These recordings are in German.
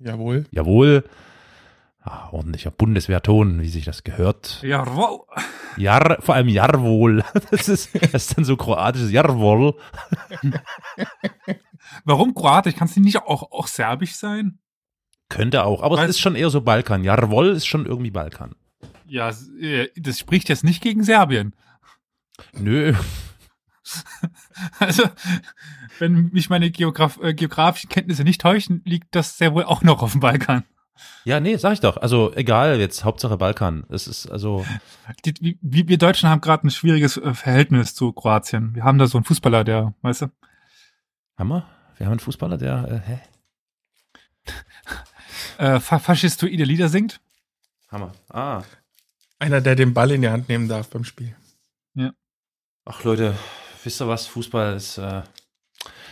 Jawohl. Jawohl. Ah, ordentlicher Bundeswehrton, wie sich das gehört. Ja, wow. Jar, vor allem Jarwohl. Das ist, das ist dann so kroatisches Jarwohl. Warum Kroatisch? Kann es nicht auch, auch Serbisch sein? Könnte auch, aber Weißt- es ist schon eher so Balkan. Jarwohl ist schon irgendwie Balkan. Ja, äh, das spricht jetzt nicht gegen Serbien. Nö, Also, wenn mich meine Geograf äh, geografischen Kenntnisse nicht täuschen, liegt das sehr wohl auch noch auf dem Balkan. ja, nee, sag ich doch. Also egal, jetzt Hauptsache Balkan. Es ist also, Die, wie- wir Deutschen haben gerade ein schwieriges äh, Verhältnis zu Kroatien. Wir haben da so einen Fußballer, der, weißt du, haben wir? Haben einen Fußballer, der, äh, hä? äh, fa faschistoide Lieder singt. Hammer. Ah. Einer, der den Ball in die Hand nehmen darf beim Spiel. Ach Leute, wisst ihr was? Fußball ist, äh,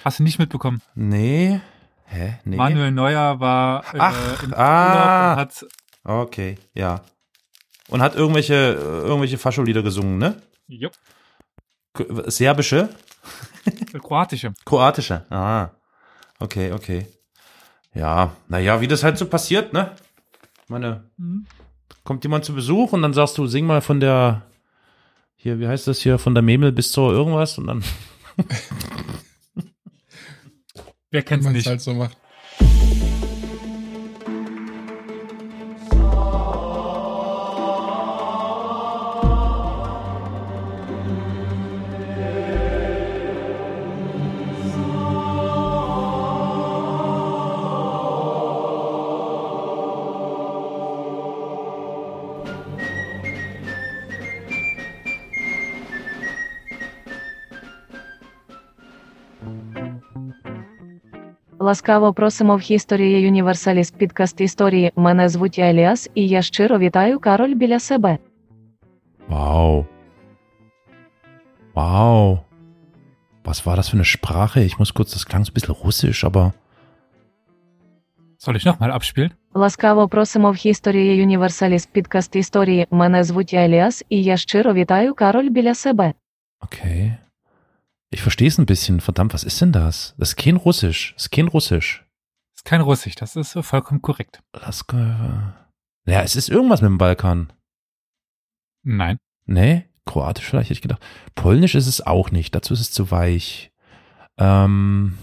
Hast du nicht mitbekommen? nee. Hä? Nee. Manuel Neuer war äh, Ach, im ah. Urlaub und hat Okay, ja. Und hat irgendwelche, äh, irgendwelche Fascholieder gesungen, ne? jo, K- Serbische? kroatische. Kroatische. Ah. Okay, okay. Ja, naja, wie das halt so passiert, ne? Meine, Mhm. kommt jemand zu Besuch und dann sagst du, sing mal von der, hier, wie heißt das hier, von der Memel bis zur irgendwas und dann, Wer kennt's man es nicht? halt so macht. Ласкаво просимо в History Universalis підкаст історії. Мене звуть Еліас, і я щиро вітаю Кароль біля себе. wow. Wow. Was war das für eine Sprache? Ich muss kurz, das klang so ein bisschen russisch, aber Soll ich nochmal abspielen? Ласкаво просимо в History Universalis підкаст історії. Мене звуть Еліас, і я щиро вітаю Кароль біля себе. okay. Ich verstehe es ein bisschen. Verdammt, was ist denn das? Das ist kein Russisch. Das ist kein Russisch. ist kein Russisch, das ist vollkommen korrekt. Lasko. Ja, es ist irgendwas mit dem Balkan. Nein. Nee, Kroatisch vielleicht, hätte ich gedacht. Polnisch ist es auch nicht, dazu ist es zu weich. Ähm,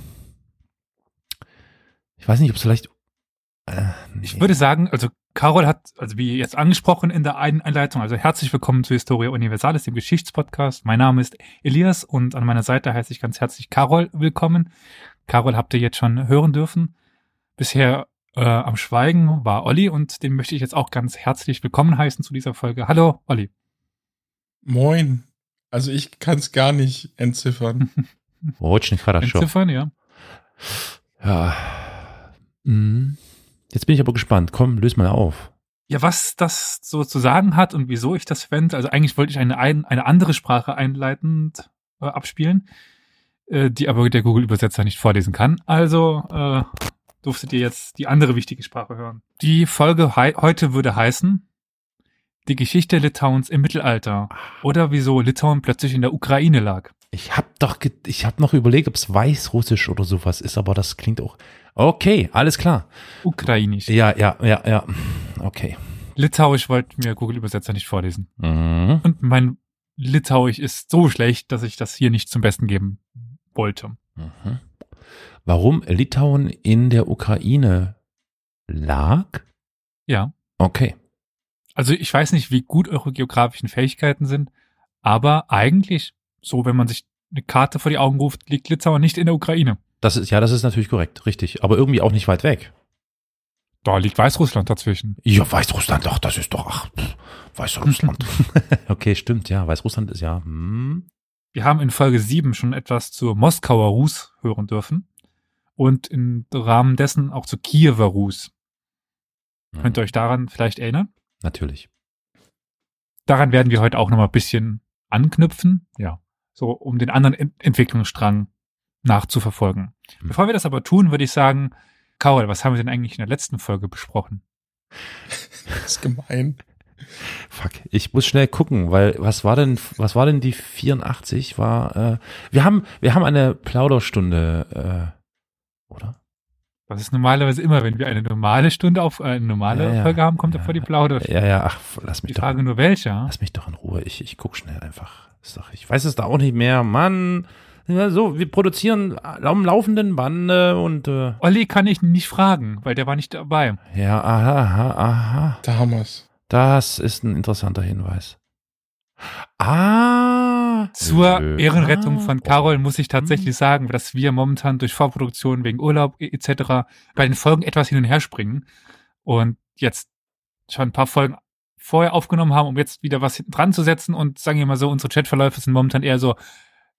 ich weiß nicht, ob es vielleicht. Äh, nee. Ich würde sagen, also Carol hat, also wie jetzt angesprochen in der Ein- Einleitung, also herzlich willkommen zu Historia Universalis, dem Geschichtspodcast. Mein Name ist Elias und an meiner Seite heiße ich ganz herzlich Carol willkommen. Carol habt ihr jetzt schon hören dürfen. Bisher äh, am Schweigen war Olli und den möchte ich jetzt auch ganz herzlich willkommen heißen zu dieser Folge. Hallo, Olli. Moin. Also ich kann es gar nicht entziffern. Очень хорошо. Entziffern, ja. Ja. Mhm. Jetzt bin ich aber gespannt. Komm, löse mal auf. Ja, was das so zu sagen hat und wieso ich das fände, also eigentlich wollte ich eine, ein, eine andere Sprache einleitend äh, abspielen, äh, die aber der Google-Übersetzer nicht vorlesen kann. Also äh, durftet ihr jetzt die andere wichtige Sprache hören. Die Folge hei heute würde heißen Die Geschichte Litauens im Mittelalter oder wieso Litauen plötzlich in der Ukraine lag. Ich hab doch, ich hab noch überlegt, ob es Weißrussisch oder sowas ist, aber das klingt auch. Okay, alles klar. Ukrainisch. Ja, ja, ja, ja. Okay. Litauisch wollte mir Google-Übersetzer nicht vorlesen. Mhm. Und mein Litauisch ist so schlecht, dass ich das hier nicht zum Besten geben wollte. Mhm. Warum Litauen in der Ukraine lag? Ja. Okay. Also ich weiß nicht, wie gut eure geografischen Fähigkeiten sind, aber eigentlich, so wenn man sich eine Karte vor die Augen ruft, liegt Litauen nicht in der Ukraine. Das ist, ja, das ist natürlich korrekt, richtig. Aber irgendwie auch nicht weit weg. Da liegt Weißrussland dazwischen. Ja, Weißrussland, doch, das ist doch, ach, pff, Weißrussland. okay, stimmt, ja, Weißrussland ist ja, hm. Wir haben in Folge 7 schon etwas zur Moskauer Rus hören dürfen und im Rahmen dessen auch zu Kiewer Rus. Könnt ihr euch daran vielleicht erinnern? Natürlich. Daran werden wir heute auch nochmal ein bisschen anknüpfen, ja, so um den anderen Ent Entwicklungsstrang nachzuverfolgen. Hm. Bevor wir das aber tun, würde ich sagen, Karol, was haben wir denn eigentlich in der letzten Folge besprochen? Das ist gemein. Fuck, ich muss schnell gucken, weil was war denn, was war denn die 84? War, äh, wir haben, wir haben eine Plauderstunde, äh, oder? Das ist normalerweise immer, wenn wir eine normale Stunde auf, äh, eine normale Ja, ja. Folge haben, kommt Ja, davor die Plauder. Ja, ja, ach, lass mich Die doch. Frage nur welche. Lass mich doch in Ruhe. Ich, ich guck schnell einfach. Ist doch, ich weiß es da auch nicht mehr. Mann. Ja, so, wir produzieren am laufenden Bande und äh, Olli kann ich nicht fragen, weil der war nicht dabei. ja, aha, aha, aha. Da haben wir's. Das ist ein interessanter Hinweis. Ah. Zur Nö. Ehrenrettung Ah. von Carol muss ich tatsächlich sagen, dass wir momentan durch Vorproduktion wegen Urlaub etc. bei den Folgen etwas hin und her springen und jetzt schon ein paar Folgen vorher aufgenommen haben, um jetzt wieder was hinten dran zu setzen und sagen wir mal so, unsere Chatverläufe sind momentan eher so,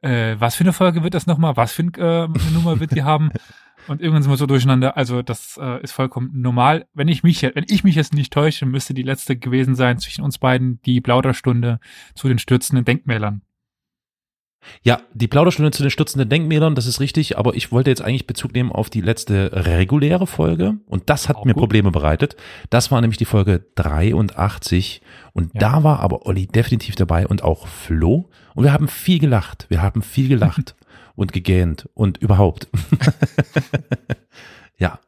äh, was für eine Folge wird das nochmal, was für ein, äh, eine Nummer wird die haben und irgendwann sind wir so durcheinander, also das äh, ist vollkommen normal. Wenn ich mich, wenn ich mich jetzt nicht täusche, müsste die letzte gewesen sein zwischen uns beiden die Plauderstunde zu den stürzenden Denkmälern. Ja, die Plauderstunde zu den stürzenden Denkmälern, das ist richtig, aber ich wollte jetzt eigentlich Bezug nehmen auf die letzte reguläre Folge und das hat Auch mir gut. Probleme bereitet. Das war nämlich die Folge 83 und Ja. da war aber Olli definitiv dabei und auch Flo und wir haben viel gelacht, wir haben viel gelacht und gegähnt und überhaupt. ja,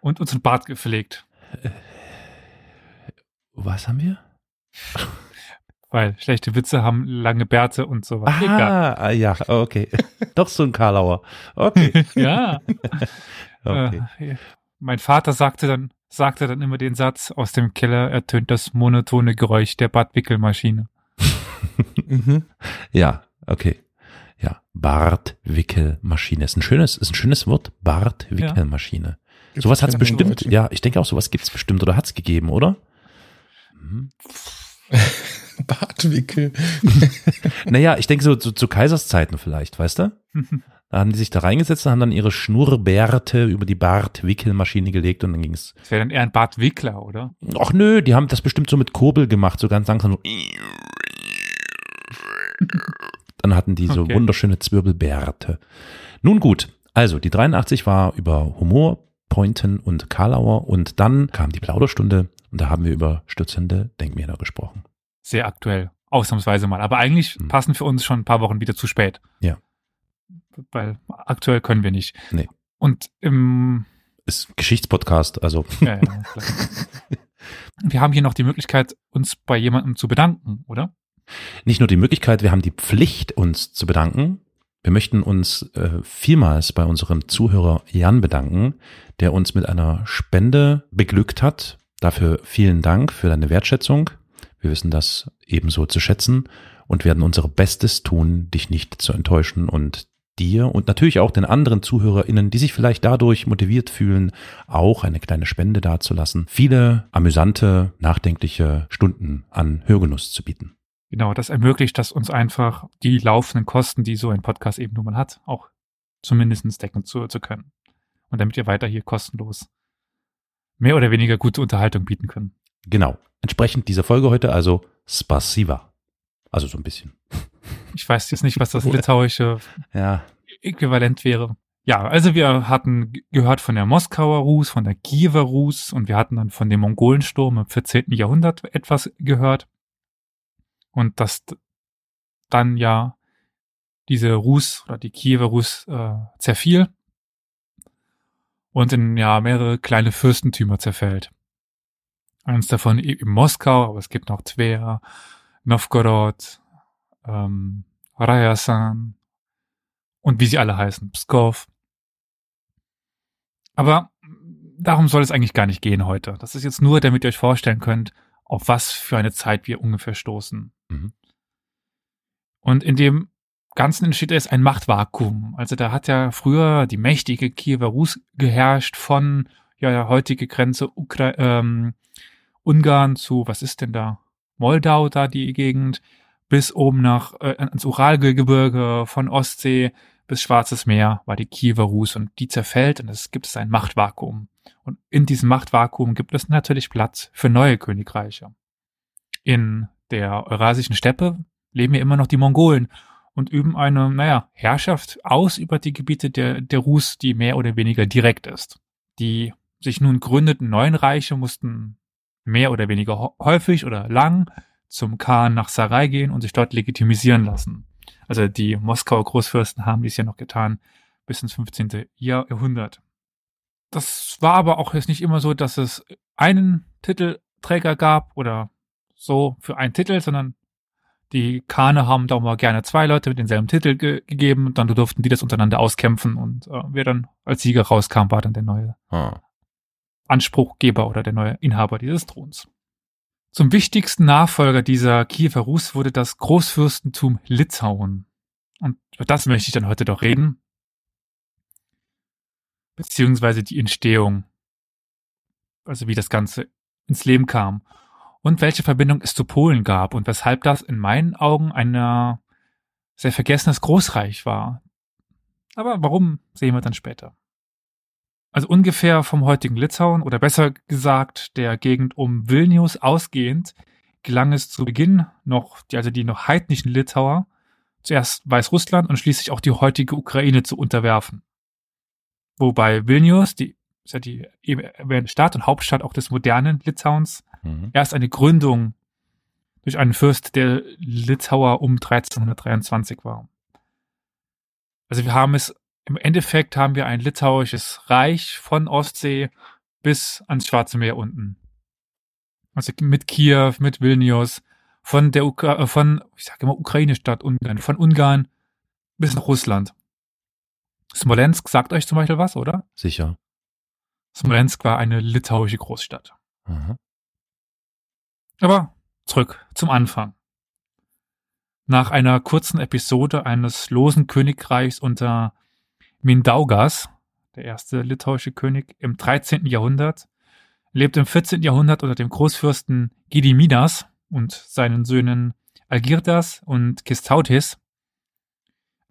und uns ein Bart gepflegt. was haben wir? Weil schlechte Witze haben lange Bärte und so weiter. Egal. Ah, ah, ja, okay. Doch so ein Karlauer. Okay. ja. okay. Äh, mein Vater sagte dann, sagte dann immer den Satz, aus dem Keller ertönt das monotone Geräusch der Badwickelmaschine. Mhm. Ja, okay. Ja, Bartwickelmaschine ist ein schönes, ist ein schönes Wort. Bartwickelmaschine. Gibt's Sowas hat es bestimmt. Ja, ich denke auch, sowas gibt es bestimmt oder hat es gegeben, oder? Mhm. Bartwickel. Naja, ich denke so zu, zu Kaiserszeiten vielleicht, weißt du? Da haben die sich da reingesetzt und haben dann ihre Schnurrbärte über die Bartwickelmaschine gelegt und dann ging es. Das wäre dann eher ein Bartwickler, oder? Ach nö, die haben das bestimmt so mit Kurbel gemacht, so ganz langsam so. Dann hatten die so Okay. wunderschöne Zwirbelbärte. Nun gut, also die 83 war über Humor, Pointen und Karlauer und dann kam die Plauderstunde und da haben wir über stürzende Denkmäler gesprochen. Sehr aktuell. Ausnahmsweise mal. Aber eigentlich Hm. passen für uns schon ein paar Wochen wieder zu spät. Ja. Weil aktuell können wir nicht. Nee. Und im Ist ein Geschichtspodcast, also Ja, ja. Wir haben hier noch die Möglichkeit, uns bei jemandem zu bedanken, oder? nicht nur die Möglichkeit, wir haben die Pflicht, uns zu bedanken. Wir möchten uns äh, vielmals bei unserem Zuhörer Jan bedanken, der uns mit einer Spende beglückt hat. Dafür vielen Dank für deine Wertschätzung. Wir wissen das ebenso zu schätzen und werden unser Bestes tun, dich nicht zu enttäuschen und dir und natürlich auch den anderen ZuhörerInnen, die sich vielleicht dadurch motiviert fühlen, auch eine kleine Spende dazulassen, viele amüsante, nachdenkliche Stunden an Hörgenuss zu bieten. Genau, das ermöglicht das uns einfach, die laufenden Kosten, die so ein Podcast eben nun mal hat, auch zumindest decken zu, zu können. Und damit wir weiter hier kostenlos mehr oder weniger gute Unterhaltung bieten können. Genau. Entsprechend dieser Folge heute also Spasiva. Also so ein bisschen. Ich weiß jetzt nicht, was das litauische Ja. Äquivalent wäre. Ja, also wir hatten gehört von der Moskauer Rus, von der Kiewer Rus und wir hatten dann von dem Mongolensturm im 14. Jahrhundert etwas gehört. Und dass dann ja diese Rus oder die Kiewer Rus äh, zerfiel und in ja mehrere kleine Fürstentümer zerfällt. Eins davon eben Moskau, aber es gibt noch Tver, Novgorod, ähm, Rajasan und wie sie alle heißen, Pskov. Aber darum soll es eigentlich gar nicht gehen heute. Das ist jetzt nur, damit ihr euch vorstellen könnt, auf was für eine Zeit wir ungefähr stoßen. Mhm. Und in dem Ganzen entsteht jetzt ein Machtvakuum. Also da hat ja früher die mächtige Kiewer Rus geherrscht von ja, der heutige Grenze Ukra ähm, Ungarn zu, was ist denn da? Moldau, da die Gegend, bis oben nach äh, ans Uralgebirge, von Ostsee bis Schwarzes Meer war die Kiewer Rus und die zerfällt und es gibt ein Machtvakuum. Und in diesem Machtvakuum gibt es natürlich Platz für neue Königreiche. In der Eurasischen Steppe leben ja immer noch die Mongolen und üben eine, naja, Herrschaft aus über die Gebiete der, der Rus, die mehr oder weniger direkt ist. Die sich nun gründeten neuen Reiche mussten mehr oder weniger häufig oder lang zum Khan nach Sarai gehen und sich dort legitimisieren lassen. Also die Moskauer Großfürsten haben dies ja noch getan bis ins 15. Jahrhundert. das war aber auch jetzt nicht immer so, dass es einen Titelträger gab oder so für einen Titel, sondern die Kane haben da mal gerne zwei Leute mit denselben Titel ge gegeben und dann durften die das untereinander auskämpfen und äh, wer dann als Sieger rauskam, war dann der neue Ah. Anspruchgeber oder der neue Inhaber dieses Throns. Zum wichtigsten Nachfolger dieser Kiewer Rus wurde das Großfürstentum Litauen. Und über das möchte ich dann heute doch reden. Beziehungsweise die Entstehung. Also wie das Ganze ins Leben kam. Und welche Verbindung es zu Polen gab und weshalb das in meinen Augen ein sehr vergessenes Großreich war. Aber warum, sehen wir dann später. Also ungefähr vom heutigen Litauen oder besser gesagt der Gegend um Vilnius ausgehend gelang es zu Beginn noch, die, also die noch heidnischen Litauer, zuerst Weißrussland und schließlich auch die heutige Ukraine zu unterwerfen. Wobei Vilnius, die ist ja die eben erwähnte Stadt und Hauptstadt auch des modernen Litauens, Mhm. erst eine Gründung durch einen Fürst der Litauer um 1323 war. Also wir haben es, im Endeffekt haben wir ein litauisches Reich von Ostsee bis ans Schwarze Meer unten. Also mit Kiew, mit Vilnius, von der Ukra äh, von, ich sage immer Ukraine-Stadt Ungarn, von Ungarn bis nach Russland. Smolensk sagt euch zum Beispiel was, oder? Sicher. Smolensk war eine litauische Großstadt. Mhm. Aber zurück zum Anfang. Nach einer kurzen Episode eines losen Königreichs unter Mindaugas, der erste litauische König im 13. Jahrhundert, lebt im 14. Jahrhundert unter dem Großfürsten Gediminas und seinen Söhnen Algirdas und Kistautis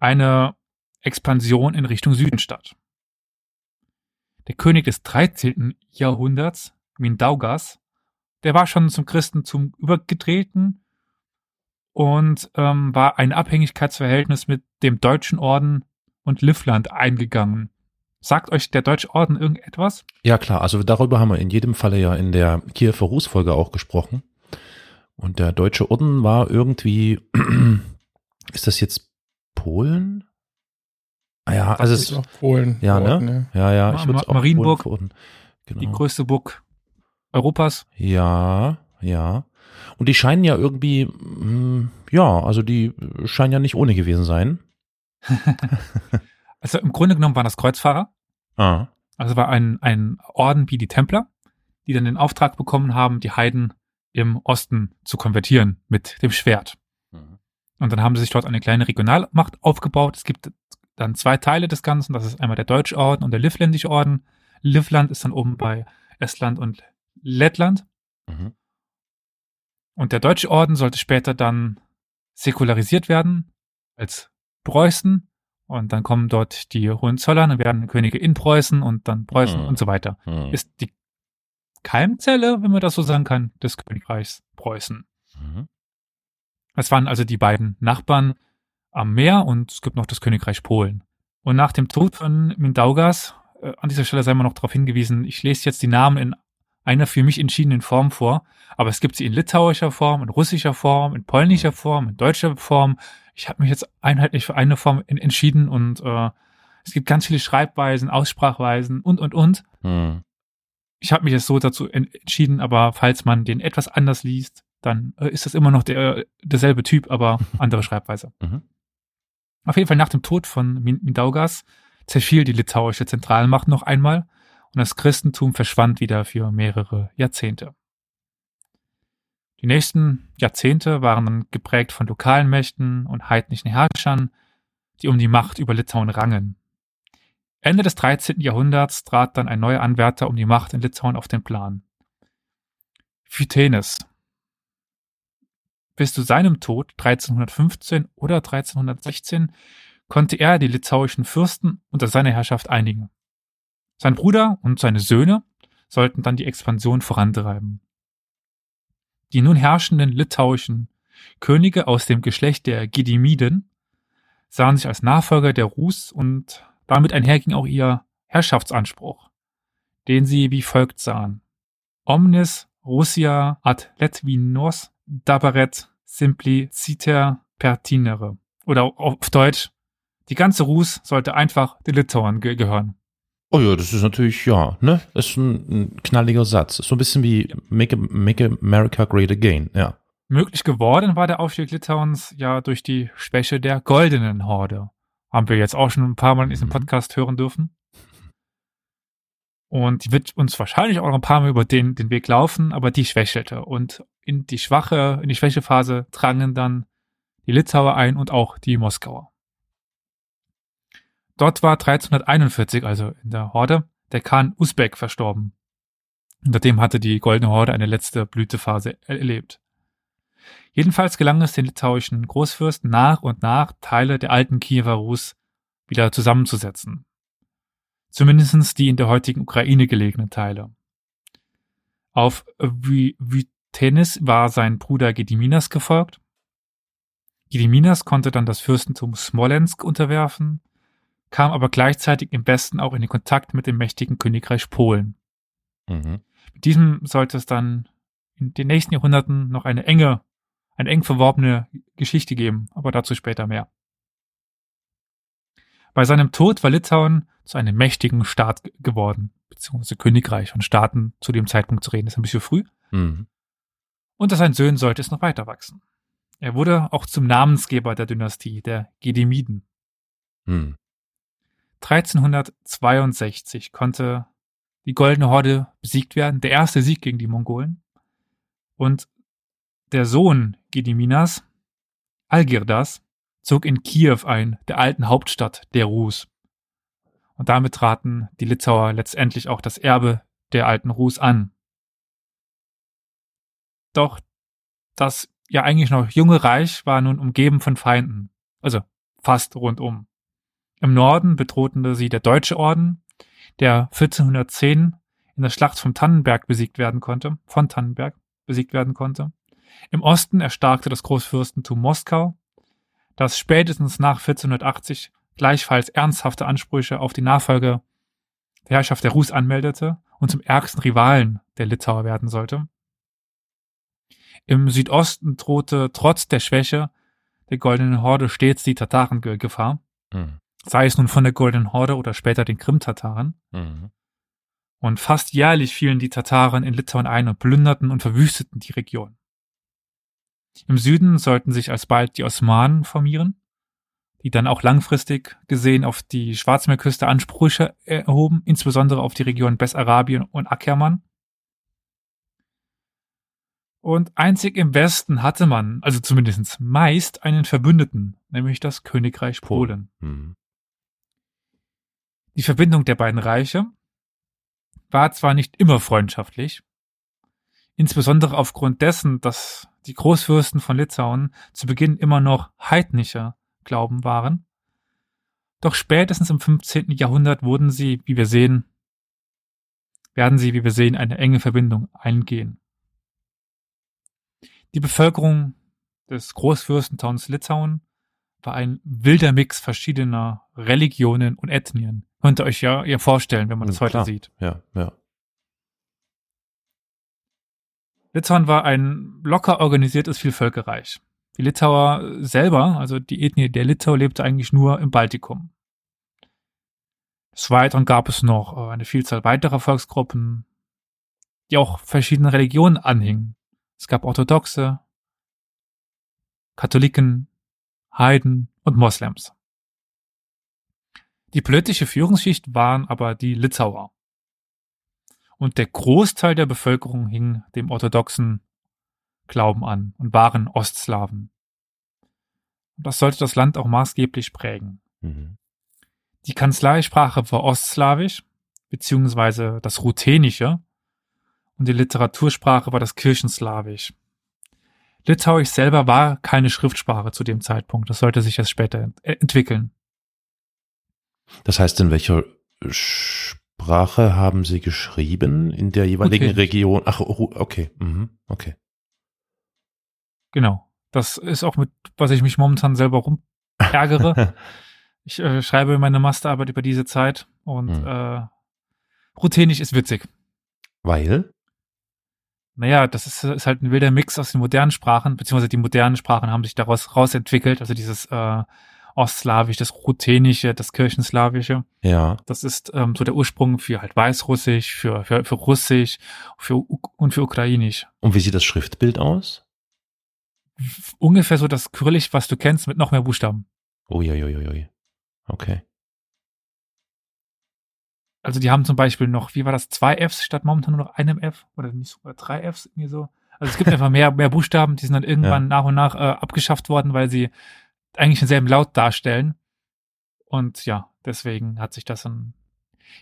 eine Expansion in Richtung Süden statt. Der König des 13. Jahrhunderts, Mindaugas, der war schon zum Christentum übergetreten und ähm, war ein Abhängigkeitsverhältnis mit dem Deutschen Orden und Livland eingegangen. Sagt euch der Deutsche Orden irgendetwas? Ja, klar. Also darüber haben wir in jedem Falle ja in der Kiewer Rußfolge auch gesprochen. Und der Deutsche Orden war irgendwie, ist das jetzt Polen? Ah ja, also es ist auch Polen. ja, ne? verordnet, Ja, ja, Ma- ich Ma- auch Marienburg, Polen. Genau. Die größte Burg Europas. Ja, ja. Und die scheinen ja irgendwie, mm, ja, also die scheinen ja nicht ohne gewesen sein. Also im Grunde genommen waren das Kreuzfahrer. Ah. Also war ein, ein Orden wie die Templer, die dann den Auftrag bekommen haben, die Heiden im Osten zu konvertieren mit dem Schwert. Und dann haben sie sich dort eine kleine Regionalmacht aufgebaut. Es gibt dann zwei Teile des Ganzen. Das ist einmal der Deutsche Orden und der Livländische Orden. Livland ist dann oben bei Estland und Lettland. Mhm. Und der Deutsche Orden sollte später dann säkularisiert werden als Preußen. Und dann kommen dort die Hohenzollern und werden Könige in Preußen und dann Preußen Hm. und so weiter. Mhm. Ist die Keimzelle, wenn man das so sagen kann, des Königreichs Preußen. Mhm. Das waren also die beiden Nachbarn am Meer und es gibt noch das Königreich Polen. Und nach dem Tod von Mindaugas, äh, an dieser Stelle sei mal noch darauf hingewiesen, ich lese jetzt die Namen in einer für mich entschiedenen Form vor, aber es gibt sie in litauischer Form, in russischer Form, in polnischer Form, in deutscher Form. Ich habe mich jetzt einheitlich für eine Form in, entschieden und äh, es gibt ganz viele Schreibweisen, Aussprachweisen und, und, und. Mhm. Ich habe mich jetzt so dazu en- entschieden, aber falls man den etwas anders liest, dann äh, ist das immer noch der, derselbe Typ, aber andere Schreibweise. Mhm. Auf jeden Fall nach dem Tod von Min- Mindaugas zerfiel die litauische Zentralmacht noch einmal und das Christentum verschwand wieder für mehrere Jahrzehnte. Die nächsten Jahrzehnte waren dann geprägt von lokalen Mächten und heidnischen Herrschern, die um die Macht über Litauen rangen. Ende des 13. Jahrhunderts trat dann ein neuer Anwärter um die Macht in Litauen auf den Plan. Phytenes. Bis zu seinem Tod 1315 oder 1316 konnte er die litauischen Fürsten unter seiner Herrschaft einigen. Sein Bruder und seine Söhne sollten dann die Expansion vorantreiben. Die nun herrschenden litauischen Könige aus dem Geschlecht der Gedimiden sahen sich als Nachfolger der Rus und damit einherging auch ihr Herrschaftsanspruch, den sie wie folgt sahen. Omnis Russia ad Letvinos dabaret simpliciter pertinere. Oder auf Deutsch, die ganze Rus sollte einfach den Litauern ge gehören. Oh ja, das ist natürlich, ja, ne? Das ist ein, ein knalliger Satz. So ein bisschen wie Make, Make America Great Again, ja. Möglich geworden war der Aufstieg Litauens ja durch die Schwäche der goldenen Horde. Haben wir jetzt auch schon ein paar Mal in diesem Mhm. Podcast hören dürfen. Und die wird uns wahrscheinlich auch noch ein paar Mal über den, den Weg laufen, aber die schwächelte. Und in die schwache, in die Schwächephase drangen dann die Litauer ein und auch die Moskauer. Dort war 1341, also in der Horde, der Khan Usbek verstorben. Unter dem hatte die Goldene Horde eine letzte Blütephase erlebt. Jedenfalls gelang es den litauischen Großfürsten nach und nach, Teile der alten Kiewer Rus wieder zusammenzusetzen. Zumindestens die in der heutigen Ukraine gelegenen Teile. Auf Vy- Vytenis war sein Bruder Gediminas gefolgt. Gediminas konnte dann das Fürstentum Smolensk unterwerfen, kam aber gleichzeitig im Westen auch in den Kontakt mit dem mächtigen Königreich Polen. Mhm. Mit diesem sollte es dann in den nächsten Jahrhunderten noch eine enge, eine eng verworbene Geschichte geben, aber dazu später mehr. Bei seinem Tod war Litauen zu einem mächtigen Staat ge- geworden, beziehungsweise Königreich von Staaten zu dem Zeitpunkt zu reden, ist ein bisschen früh. Mhm. Unter seinen Söhnen sollte es noch weiter wachsen. Er wurde auch zum Namensgeber der Dynastie, der Gedemiden. Mhm. 1362 konnte die Goldene Horde besiegt werden, der erste Sieg gegen die Mongolen. Und der Sohn Gediminas, Algirdas, zog in Kiew ein, der alten Hauptstadt der Rus. Und damit traten die Litauer letztendlich auch das Erbe der alten Rus an. Doch das ja eigentlich noch junge Reich war nun umgeben von Feinden, also fast rundum. Im Norden bedrohten sie der Deutsche Orden, der 1410 in der Schlacht vom Tannenberg besiegt werden konnte, von Tannenberg besiegt werden konnte. Im Osten erstarkte das Großfürstentum Moskau, das spätestens nach 1480 gleichfalls ernsthafte Ansprüche auf die Nachfolge der Herrschaft der Rus anmeldete und zum ärgsten Rivalen der Litauer werden sollte. Im Südosten drohte trotz der Schwäche der Goldenen Horde stets die Tatarengefahr, Mhm. Sei es nun von der Goldenen Horde oder später den Krim-Tataren. Mhm. Und fast jährlich fielen die Tataren in Litauen ein und plünderten und verwüsteten die Region. Im Süden sollten sich alsbald die Osmanen formieren, die dann auch langfristig gesehen auf die Schwarzmeerküste Ansprüche erhoben, insbesondere auf die Region Bessarabien und Ackermann. Und einzig im Westen hatte man, also zumindest meist, einen Verbündeten, nämlich das Königreich Polen. Mhm. Die Verbindung der beiden Reiche war zwar nicht immer freundschaftlich, insbesondere aufgrund dessen, dass die Großfürsten von Litauen zu Beginn immer noch heidnischer Glauben waren, doch spätestens im 15. Jahrhundert wurden sie, wie wir sehen, werden sie, wie wir sehen, eine enge Verbindung eingehen. Die Bevölkerung des Großfürstentums Litauen war ein wilder Mix verschiedener Religionen und Ethnien. Könnt ihr euch ja, ja vorstellen, wenn man das Ja, heute klar. sieht. Ja, ja. Litauen war ein locker organisiertes Vielvölkerreich. Die Litauer selber, also die Ethnie der Litauer, lebte eigentlich nur im Baltikum. Des Weiteren gab es noch äh, eine Vielzahl weiterer Volksgruppen, die auch verschiedene Religionen anhingen. Es gab Orthodoxe, Katholiken, Heiden und Moslems. Die politische Führungsschicht waren aber die Litauer. Und der Großteil der Bevölkerung hing dem orthodoxen Glauben an und waren Ostslawen. Und das sollte das Land auch maßgeblich prägen. Mhm. Die Kanzleisprache war Ostslawisch, beziehungsweise das Ruthenische, und die Literatursprache war das Kirchenslawisch. Litauisch selber war keine Schriftsprache zu dem Zeitpunkt, das sollte sich erst später ent äh, entwickeln. Das heißt, in welcher Sprache haben Sie geschrieben? In der jeweiligen Ruthenisch. Region? Ach, okay. Mhm. Okay. Genau. Das ist auch mit, was ich mich momentan selber rumärgere. ich äh, schreibe meine Masterarbeit über diese Zeit und Hm. äh, Ruthenisch ist witzig. Weil? Naja, das ist, ist halt ein wilder Mix aus den modernen Sprachen, beziehungsweise die modernen Sprachen haben sich daraus rausentwickelt, also dieses äh, Ostslawisch, das Ruthenische, das Kirchenslawische. Ja. Das ist ähm, so der Ursprung für halt Weißrussisch, für, für, für Russisch für, und für Ukrainisch. Und wie sieht das Schriftbild aus? Ungefähr so das Kyrillisch, was du kennst, mit noch mehr Buchstaben. Uiuiuiui. Okay. Also die haben zum Beispiel noch, wie war das, zwei Fs statt momentan nur noch einem F oder nicht sogar drei Fs irgendwie so. Also es gibt einfach mehr, mehr Buchstaben, die sind dann irgendwann nach und nach äh, abgeschafft worden, weil sie eigentlich denselben Laut darstellen. Und ja, deswegen hat sich das dann,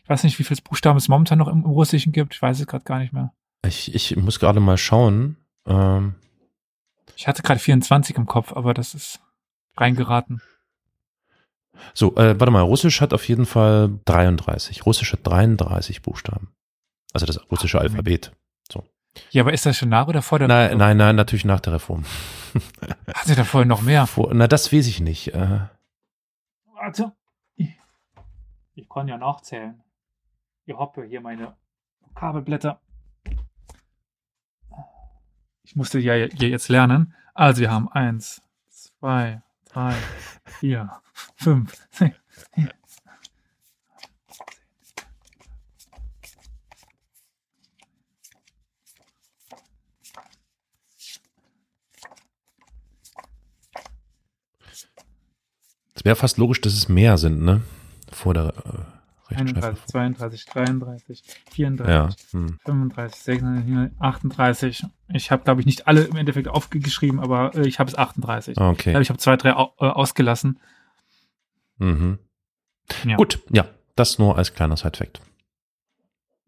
ich weiß nicht, wie viele Buchstaben es momentan noch im Russischen gibt, ich weiß es gerade gar nicht mehr. Ich, ich muss gerade mal schauen. Ähm, Ich hatte gerade 24 im Kopf, aber das ist reingeraten. so, äh, warte mal, Russisch hat auf jeden Fall 33. Russisch hat 33 Buchstaben. Also das russische Ach, Alphabet. Ja, aber ist das schon nach oder vor der Nein, nein, nein, natürlich nach der Reform. Hat sie da vorher noch mehr? Vor, na, das weiß ich nicht. Äh, Warte. Ich, ich kann ja nachzählen. Ich habe hier meine Kabelblätter. Ich musste ja hier jetzt lernen. Also wir haben eins, zwei, drei, vier, fünf, sechs. sieben. Es wäre fast logisch, dass es mehr sind, ne? Vor der äh, 31, Rechtschreibreform. 32, 33, 34, Ja. Hm. 35, 36, 38. Ich habe, glaube ich, nicht alle im Endeffekt aufgeschrieben, aber äh, ich habe es 38. Ich Okay. glaube, ich habe zwei, drei au äh, ausgelassen. Mhm. Ja. Gut, ja, das nur als kleiner Side-Fact.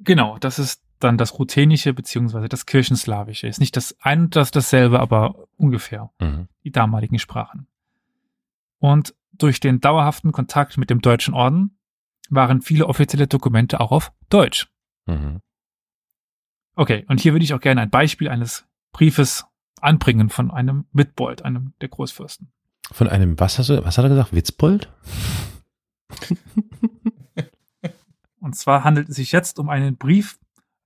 Genau, das ist dann das Ruthenische beziehungsweise das Kirchenslawische. Ist nicht das ein und das dasselbe, aber ungefähr Mhm. die damaligen Sprachen. Und durch den dauerhaften Kontakt mit dem Deutschen Orden waren viele offizielle Dokumente auch auf Deutsch. Mhm. Okay, und hier würde ich auch gerne ein Beispiel eines Briefes anbringen von einem Wittbold, einem der Großfürsten. Von einem, was hast du, was hat er gesagt? Witzbold? Und zwar handelt es sich jetzt um einen Brief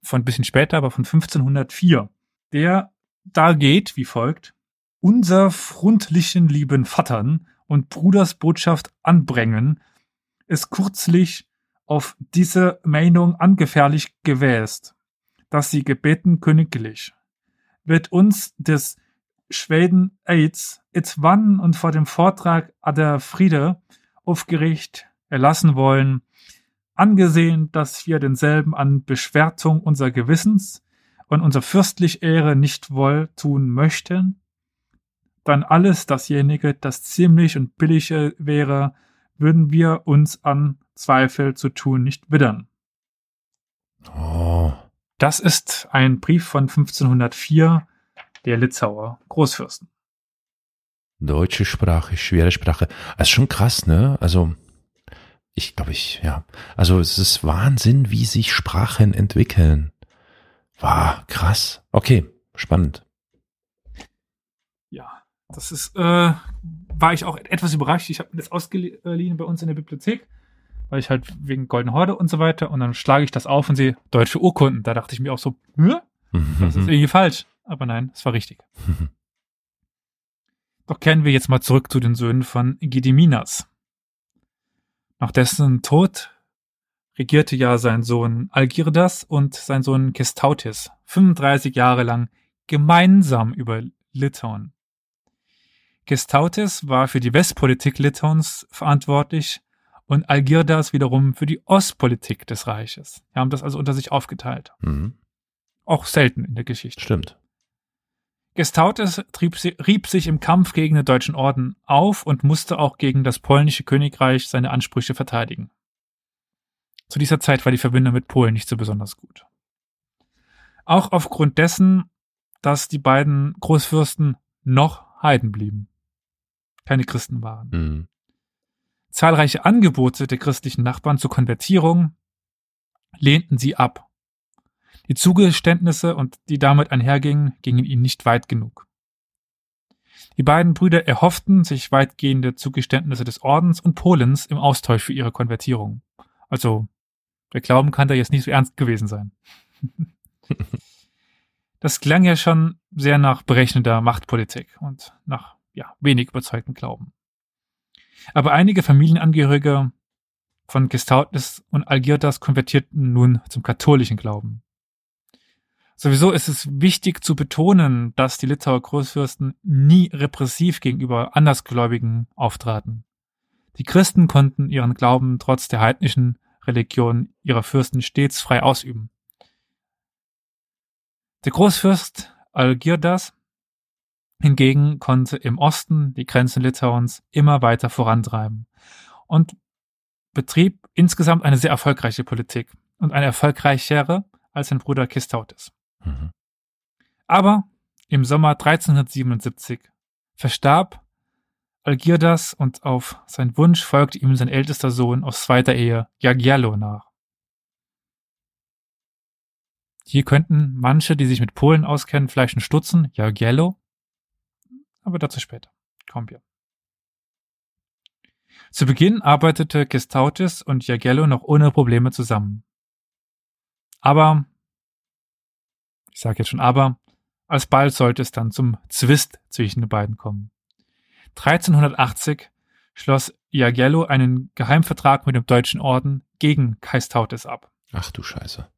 von ein bisschen später, aber von 1504, der da geht wie folgt. Unser frundlichen lieben Vatern und Bruders Botschaft anbringen, ist kürzlich auf diese Meinung angefährlich gewäßt, dass sie gebeten königlich, wird uns des Schweden Aids et wann und vor dem Vortrag a der Friede aufgericht erlassen wollen, angesehen, dass wir denselben an Beschwertung unser Gewissens und unser fürstlich Ehre nicht wohl tun möchten, dann alles dasjenige, das ziemlich und billige wäre, würden wir uns an Zweifel zu tun nicht wittern. Oh. Das ist ein Brief von 1504 der Litzauer Großfürsten. Deutsche Sprache, schwere Sprache. Das ist schon krass, ne? Also, ich glaube, ich, ja. Also, es ist Wahnsinn, wie sich Sprachen entwickeln. Wow, krass. Okay, spannend. Das ist, äh, war ich auch etwas überrascht. Ich habe das ausgeliehen bei uns in der Bibliothek, weil ich halt wegen Golden Horde und so weiter und dann schlage ich das auf und sehe deutsche Urkunden. Da dachte ich mir auch so, das ist irgendwie falsch. Aber nein, es war richtig. Doch kehren wir jetzt mal zurück zu den Söhnen von Gediminas. Nach dessen Tod regierte ja sein Sohn Algirdas und sein Sohn Kestautis 35 Jahre lang gemeinsam über Litauen. Kestautis war für die Westpolitik Litauens verantwortlich und Algirdas wiederum für die Ostpolitik des Reiches. Sie haben das also unter sich aufgeteilt. Mhm. Auch selten in der Geschichte. Stimmt. Gestautes trieb, si- rieb sich im Kampf gegen den Deutschen Orden auf und musste auch gegen das polnische Königreich seine Ansprüche verteidigen. Zu dieser Zeit war die Verbindung mit Polen nicht so besonders gut. Auch aufgrund dessen, dass die beiden Großfürsten noch Heiden blieben, keine Christen waren. Mhm. Zahlreiche Angebote der christlichen Nachbarn zur Konvertierung lehnten sie ab. Die Zugeständnisse und die damit einhergingen, gingen ihnen nicht weit genug. Die beiden Brüder erhofften sich weitgehende Zugeständnisse des Ordens und Polens im Austausch für ihre Konvertierung. Also, der Glauben kann da jetzt nicht so ernst gewesen sein. Das klang ja schon sehr nach berechnender Machtpolitik und nach ja, wenig überzeugtem Glauben. Aber einige Familienangehörige von Gestautes und Algirdas konvertierten nun zum katholischen Glauben. Sowieso ist es wichtig zu betonen, dass die Litauer Großfürsten nie repressiv gegenüber Andersgläubigen auftraten. Die Christen konnten ihren Glauben trotz der heidnischen Religion ihrer Fürsten stets frei ausüben. Der Großfürst Algirdas hingegen konnte im Osten die Grenzen Litauens immer weiter vorantreiben und betrieb insgesamt eine sehr erfolgreiche Politik und eine erfolgreichere als sein Bruder Kistautis. Mhm. Aber im Sommer 1377 verstarb Algirdas und auf seinen Wunsch folgte ihm sein ältester Sohn aus zweiter Ehe, Jagiello, nach. Hier könnten manche, die sich mit Polen auskennen, vielleicht einen stutzen, Jagiello, aber dazu später. Kommen wir. Zu Beginn arbeitete Kestautis und Jagiello noch ohne Probleme zusammen. Aber ich sage jetzt schon aber, alsbald sollte es dann zum Zwist zwischen den beiden kommen. 1380 schloss Iagello einen Geheimvertrag mit dem Deutschen Orden gegen Kaistautes ab. Ach du Scheiße.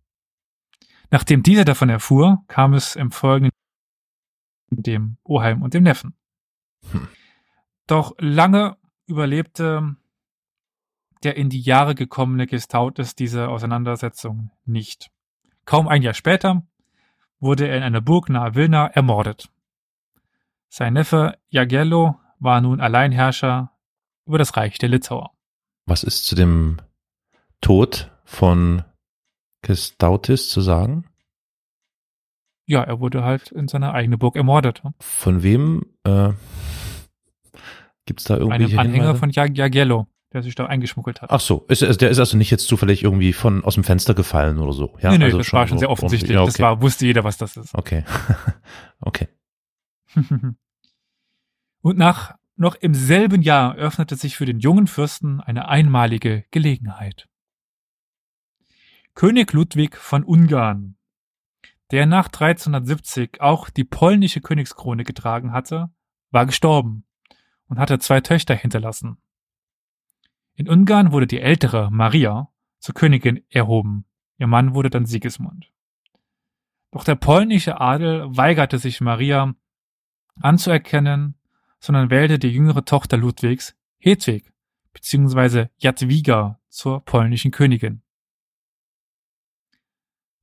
Nachdem dieser davon erfuhr, kam es im Folgenden dem Oheim und dem Neffen. Hm. Doch lange überlebte der in die Jahre gekommene Gestautes diese Auseinandersetzung nicht. Kaum ein Jahr später wurde er in einer Burg nahe Wilna ermordet. Sein Neffe Jagello war nun Alleinherrscher über das Reich der Litauer. Was ist zu dem Tod von Kestautis zu sagen? Ja, er wurde halt in seiner eigenen Burg ermordet. Von wem äh, gibt es da irgendwie Einem Anhänger von Jag Jagello, der sich da eingeschmuggelt hat. Ach so, ist, ist, der ist also nicht jetzt zufällig irgendwie von aus dem Fenster gefallen oder so. Ja, nee, nee, also das war schon so sehr offensichtlich. Ja, okay. Das war, wusste jeder, was das ist. Okay. okay. Und nach noch im selben Jahr öffnete sich für den jungen Fürsten eine einmalige Gelegenheit. König Ludwig von Ungarn, der nach 1370 auch die polnische Königskrone getragen hatte, war gestorben und hatte zwei Töchter hinterlassen. In Ungarn wurde die ältere Maria zur Königin erhoben. Ihr Mann wurde dann Sigismund. Doch der polnische Adel weigerte sich Maria anzuerkennen, sondern wählte die jüngere Tochter Ludwigs, Hedwig, bzw. Jadwiga zur polnischen Königin.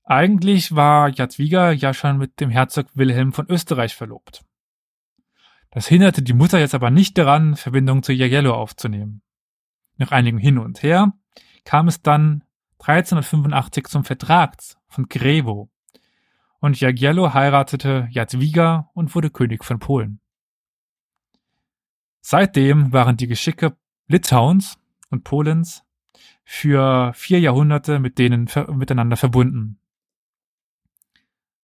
Eigentlich war Jadwiga ja schon mit dem Herzog Wilhelm von Österreich verlobt. Das hinderte die Mutter jetzt aber nicht daran, Verbindung zu Jagiello aufzunehmen. Nach einigem Hin und Her kam es dann 1385 zum Vertrag von Grewo und Jagiello heiratete Jadwiga und wurde König von Polen. Seitdem waren die Geschicke Litauens und Polens für vier Jahrhunderte mit denen miteinander verbunden.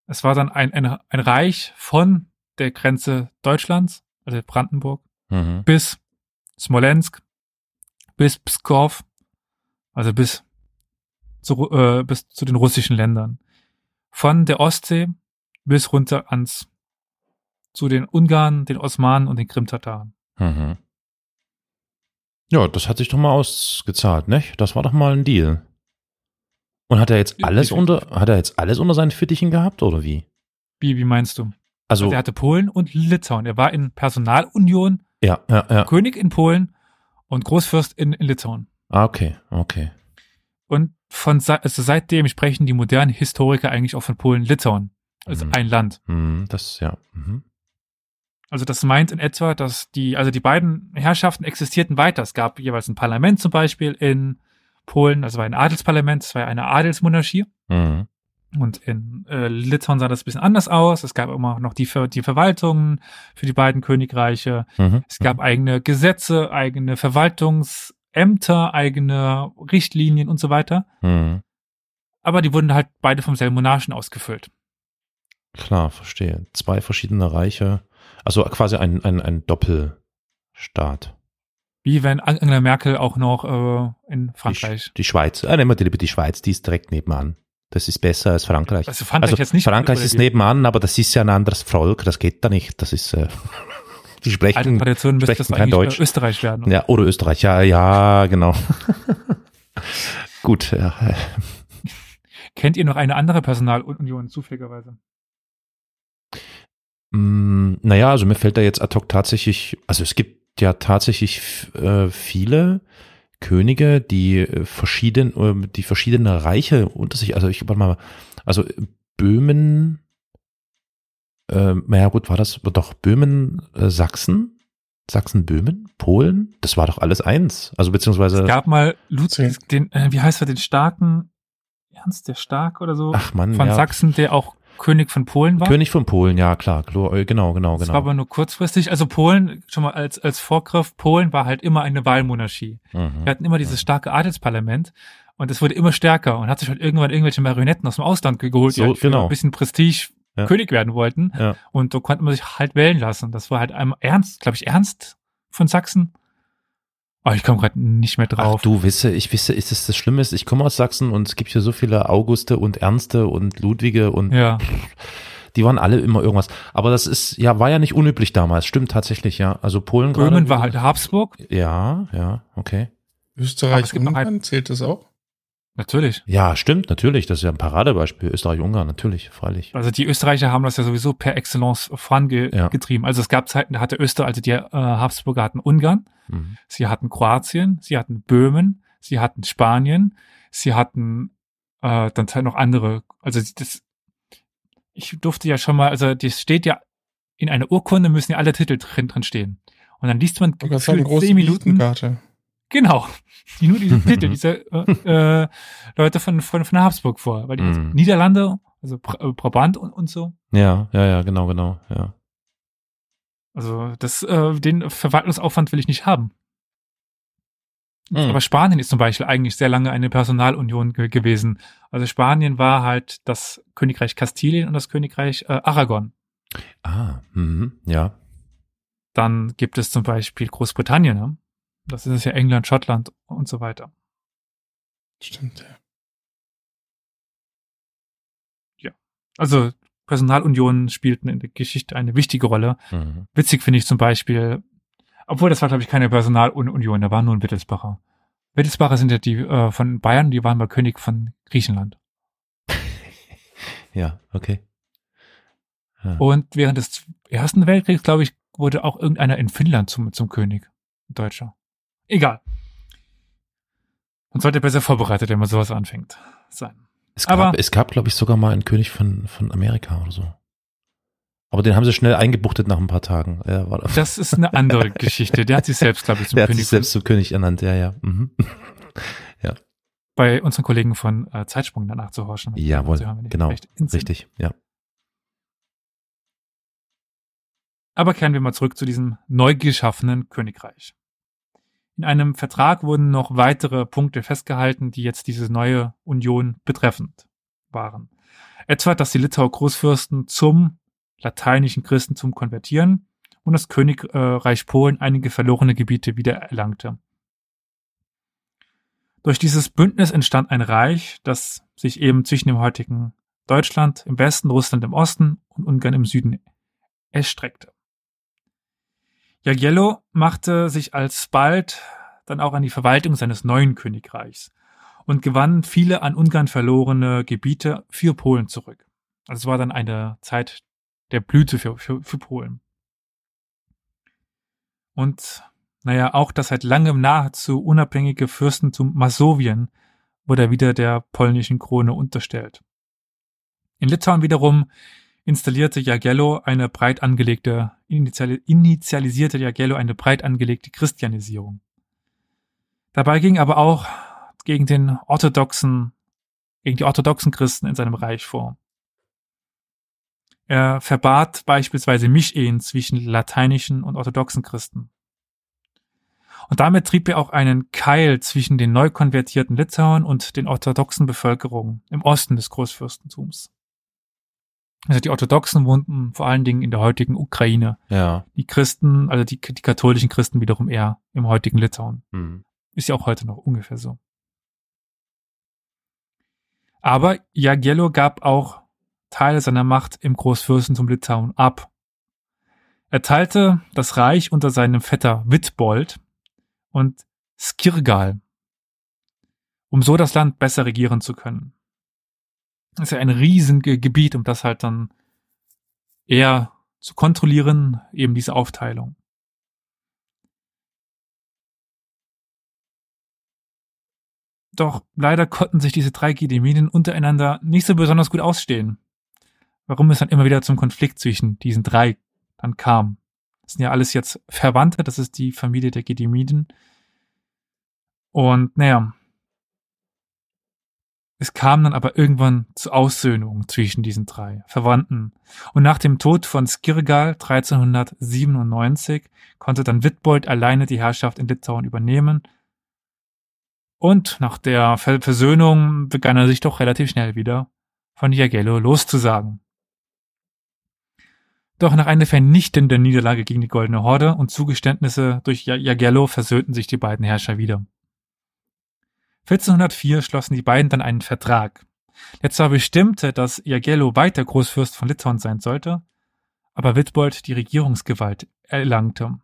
Es war dann ein, ein, ein Reich von der Grenze Deutschlands, also Brandenburg, Mhm. bis Smolensk, bis Pskov, also bis zu, äh, bis zu den russischen Ländern. Von der Ostsee bis runter ans zu den Ungarn, den Osmanen und den Krimtataren. Mhm. Ja, das hat sich doch mal ausgezahlt, ne? Das war doch mal ein Deal. Und hat er jetzt alles unter, hat er jetzt alles unter seinen Fittichen gehabt oder wie? Wie, wie meinst du? Also, Also er hatte Polen und Litauen. Er war in Personalunion, ja, ja, ja. König in Polen und Großfürst in, in Litauen. Ah, okay, okay. Und von also seitdem sprechen die modernen Historiker eigentlich auch von Polen-Litauen als Mhm. ein Land. Mhm, das, ja. Mhm. Also das meint in etwa, dass die, also die beiden Herrschaften existierten weiter. Es gab jeweils ein Parlament zum Beispiel in Polen, das war ein Adelsparlament, es war eine Adelsmonarchie. Mhm. Und in äh, Litauen sah das ein bisschen anders aus. Es gab immer noch die, Ver die Verwaltungen für die beiden Königreiche. Mhm. Es gab eigene Gesetze, eigene Verwaltungsämter, eigene Richtlinien und so weiter. Mhm. Aber die wurden halt beide vom selben Monarchen ausgefüllt. Klar, verstehe. Zwei verschiedene Reiche. Also quasi ein, ein, ein Doppelstaat. Wie wenn Angela Merkel auch noch äh, in Die, Frankreich. Sch- die Schweiz. Ah, nehmen wir lieber die Schweiz, die ist direkt nebenan. Das ist besser als Frankreich. Also Frankreich jetzt nicht. Frankreich oder ist nebenan, aber das ist ja ein anderes Volk, das geht da nicht. Das ist, äh, Die Alte sprechen, Tradition müsste das sprechen kein Deutsch. äh, Österreich werden. ja, oder Österreich, ja, ja, genau. Gut, ja. Kennt ihr noch eine andere Personalunion zufälligerweise? Mm, Naja, also mir fällt da jetzt ad hoc tatsächlich, also es gibt ja tatsächlich äh, viele Könige, die äh, verschieden, äh, die verschiedene Reiche unter sich, also ich warte mal, also Böhmen, äh, naja gut, war das doch Böhmen, äh, Sachsen? Sachsen, Böhmen, Polen? Das war doch alles eins. Also beziehungsweise, Es gab mal Ludwig, den, äh, wie heißt er, den starken, Ernst der Stark oder so, ach man, von ja, Sachsen, der auch König von Polen war. König von Polen, ja klar, äh, genau, genau, Das genau. war aber nur kurzfristig. Also Polen, schon mal als, als Vorgriff, Polen war halt immer eine Wahlmonarchie. Mhm. Wir hatten immer dieses starke Adelsparlament und es wurde immer stärker und hat sich halt irgendwann irgendwelche Marionetten aus dem Ausland geholt, die So, halt für genau. ein bisschen Prestige Ja. König werden wollten. Ja. Und so konnte man sich halt wählen lassen. Das war halt einmal Ernst, glaube ich, Ernst von Sachsen. Aber ich komme gerade nicht mehr Ach drauf. du wisse, ich wisse, ist es das Schlimme ist, ich komme aus Sachsen und es gibt hier so viele Auguste und Ernste und Ludwige und ja, die waren alle immer irgendwas. Aber das ist, ja, war ja nicht unüblich damals. Stimmt tatsächlich, ja. Also Polen Böhmen gerade- war halt Habsburg. Ja, ja, okay. Aber es Österreich, gibt noch Ungarn, zählt das auch? Natürlich. Ja, stimmt, natürlich. Das ist ja ein Paradebeispiel. Österreich-Ungarn, natürlich, freilich. Also die Österreicher haben das ja sowieso per Excellence vorangetrieben. Ja. Also es gab Zeiten, da hatte Österreich, also die äh, Habsburger hatten Ungarn, Mhm. sie hatten Kroatien, sie hatten Böhmen, sie hatten Spanien, sie hatten äh, dann halt noch andere. Also das, ich durfte ja schon mal, also das steht ja in einer Urkunde müssen ja alle Titel drin, drin stehen. Und dann liest man eine gefühlt zehn Minuten. Visitenkarte. Genau. Die nur diese Titel, diese äh, äh, Leute von, von, von Habsburg vor. Weil die Mhm. Niederlande, also äh, Brabant und, und so, Ja, ja, ja, genau, genau, ja. Also das, äh, den Verwaltungsaufwand will ich nicht haben. Mhm. Aber Spanien ist zum Beispiel eigentlich sehr lange eine Personalunion ge gewesen. Also Spanien war halt das Königreich Kastilien und das Königreich äh, Aragon. Ah, mhm, ja. Dann gibt es zum Beispiel Großbritannien. Ne? Das ist ja England, Schottland und so weiter. Stimmt, ja. Also Personalunionen spielten in der Geschichte eine wichtige Rolle. Mhm. Witzig finde ich zum Beispiel, obwohl das war, glaube ich, keine Personalunion, da war nur ein Wittelsbacher. Wittelsbacher sind ja die äh, von Bayern, die waren mal König von Griechenland. Ja, okay. Ja. Und während des Ersten Weltkriegs, glaube ich, wurde auch irgendeiner in Finnland zum, zum König. Ein Deutscher. Egal. Man sollte besser vorbereitet, wenn man sowas anfängt, sein. Es gab, Aber- es gab, glaube ich, sogar mal einen König von, von Amerika oder so. Aber den haben sie schnell eingebuchtet nach ein paar Tagen. War, Das ist eine andere Geschichte. Der hat sich selbst, glaube ich, zum der hat König sich selbst zum König ernannt, ja, ja. Mhm. bei unseren Kollegen von äh, Zeitsprung danach zu horchen. Jawohl, genau. Richtig, ja. Aber kehren wir mal zurück zu diesem neu geschaffenen Königreich. In einem Vertrag wurden noch weitere Punkte festgehalten, die jetzt diese neue Union betreffend waren. Etwa, dass die Litauer Großfürsten zum lateinischen Christentum konvertieren und das Königreich Polen einige verlorene Gebiete wieder erlangte. Durch dieses Bündnis entstand ein Reich, das sich eben zwischen dem heutigen Deutschland im Westen, Russland im Osten und Ungarn im Süden erstreckte. Jagiello machte sich alsbald dann auch an die Verwaltung seines neuen Königreichs und gewann viele an Ungarn verlorene Gebiete für Polen zurück. Also es war dann eine Zeit der Blüte für, für, für Polen. Und naja, auch das seit langem nahezu unabhängige Fürstentum Masowien wurde wieder der polnischen Krone unterstellt. In Litauen wiederum installierte Jagiello eine breit angelegte, initiali initialisierte Jagiello eine breit angelegte Christianisierung. Dabei ging aber auch gegen den orthodoxen, gegen die orthodoxen Christen in seinem Reich vor. Er verbat beispielsweise Mischehen zwischen lateinischen und orthodoxen Christen. Und damit trieb er auch einen Keil zwischen den neu konvertierten Litauern und den orthodoxen Bevölkerungen im Osten des Großfürstentums. Also die Orthodoxen wohnten vor allen Dingen in der heutigen Ukraine. Ja. Die Christen, also die, die katholischen Christen wiederum eher im heutigen Litauen. Mhm. Ist ja auch heute noch ungefähr so. Aber Jagiello gab auch Teile seiner Macht im Großfürstentum Litauen ab. Er teilte das Reich unter seinem Vetter Witbold und Skirgal, um so das Land besser regieren zu können. Ist ja ein riesiges Gebiet, um das halt dann eher zu kontrollieren, eben diese Aufteilung. Doch leider konnten sich diese drei Gedeminen untereinander nicht so besonders gut ausstehen. Warum es dann immer wieder zum Konflikt zwischen diesen drei dann kam. Das sind ja alles jetzt Verwandte, das ist die Familie der Gedemiden. Und naja, es kam dann aber irgendwann zu Aussöhnung zwischen diesen drei Verwandten. Und nach dem Tod von Skirgal 1397 konnte dann Wittbold alleine die Herrschaft in Litauen übernehmen und nach der Versöhnung begann er sich doch relativ schnell wieder von Jagello loszusagen. Doch nach einer vernichtenden Niederlage gegen die Goldene Horde und Zugeständnisse durch Jagello versöhnten sich die beiden Herrscher wieder. 1404 schlossen die beiden dann einen Vertrag. Der zwar bestimmte, dass Jagello weiter Großfürst von Litauen sein sollte, aber Wittbold die Regierungsgewalt erlangte.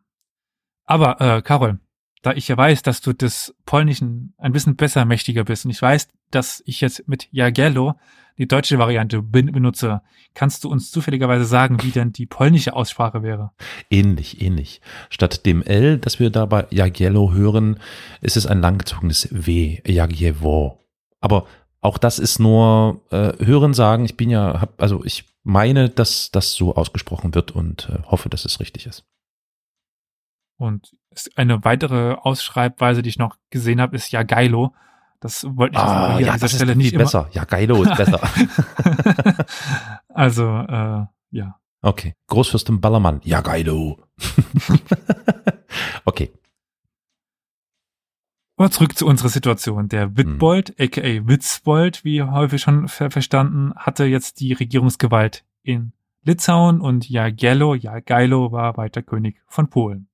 Aber, äh, Karol, da ich ja weiß, dass du des Polnischen ein bisschen besser mächtiger bist und ich weiß, dass ich jetzt mit Jagello die deutsche Variante benutze, kannst du uns zufälligerweise sagen, wie denn die polnische Aussprache wäre? Ähnlich, ähnlich. Statt dem L, das wir da bei Jagiello hören, ist es ein langgezogenes W, Jagiewo. Aber auch das ist nur äh, Hören sagen. Ich bin ja, hab, also ich meine, dass das so ausgesprochen wird und äh, hoffe, dass es richtig ist. Und eine weitere Ausschreibweise, die ich noch gesehen habe, ist ja Geilo. Das wollte ich ah, hier ja, an dieser das Stelle ist nicht besser. Ja, Geilo ist besser. also, äh, ja. Okay. Großfürstin Ballermann. Ja, Geilo. okay. Aber zurück zu unserer Situation. Der hm. aka Witzbold, wie häufig schon ver verstanden, hatte jetzt die Regierungsgewalt in Litauen und Jagiello, Jageilo war weiter König von Polen.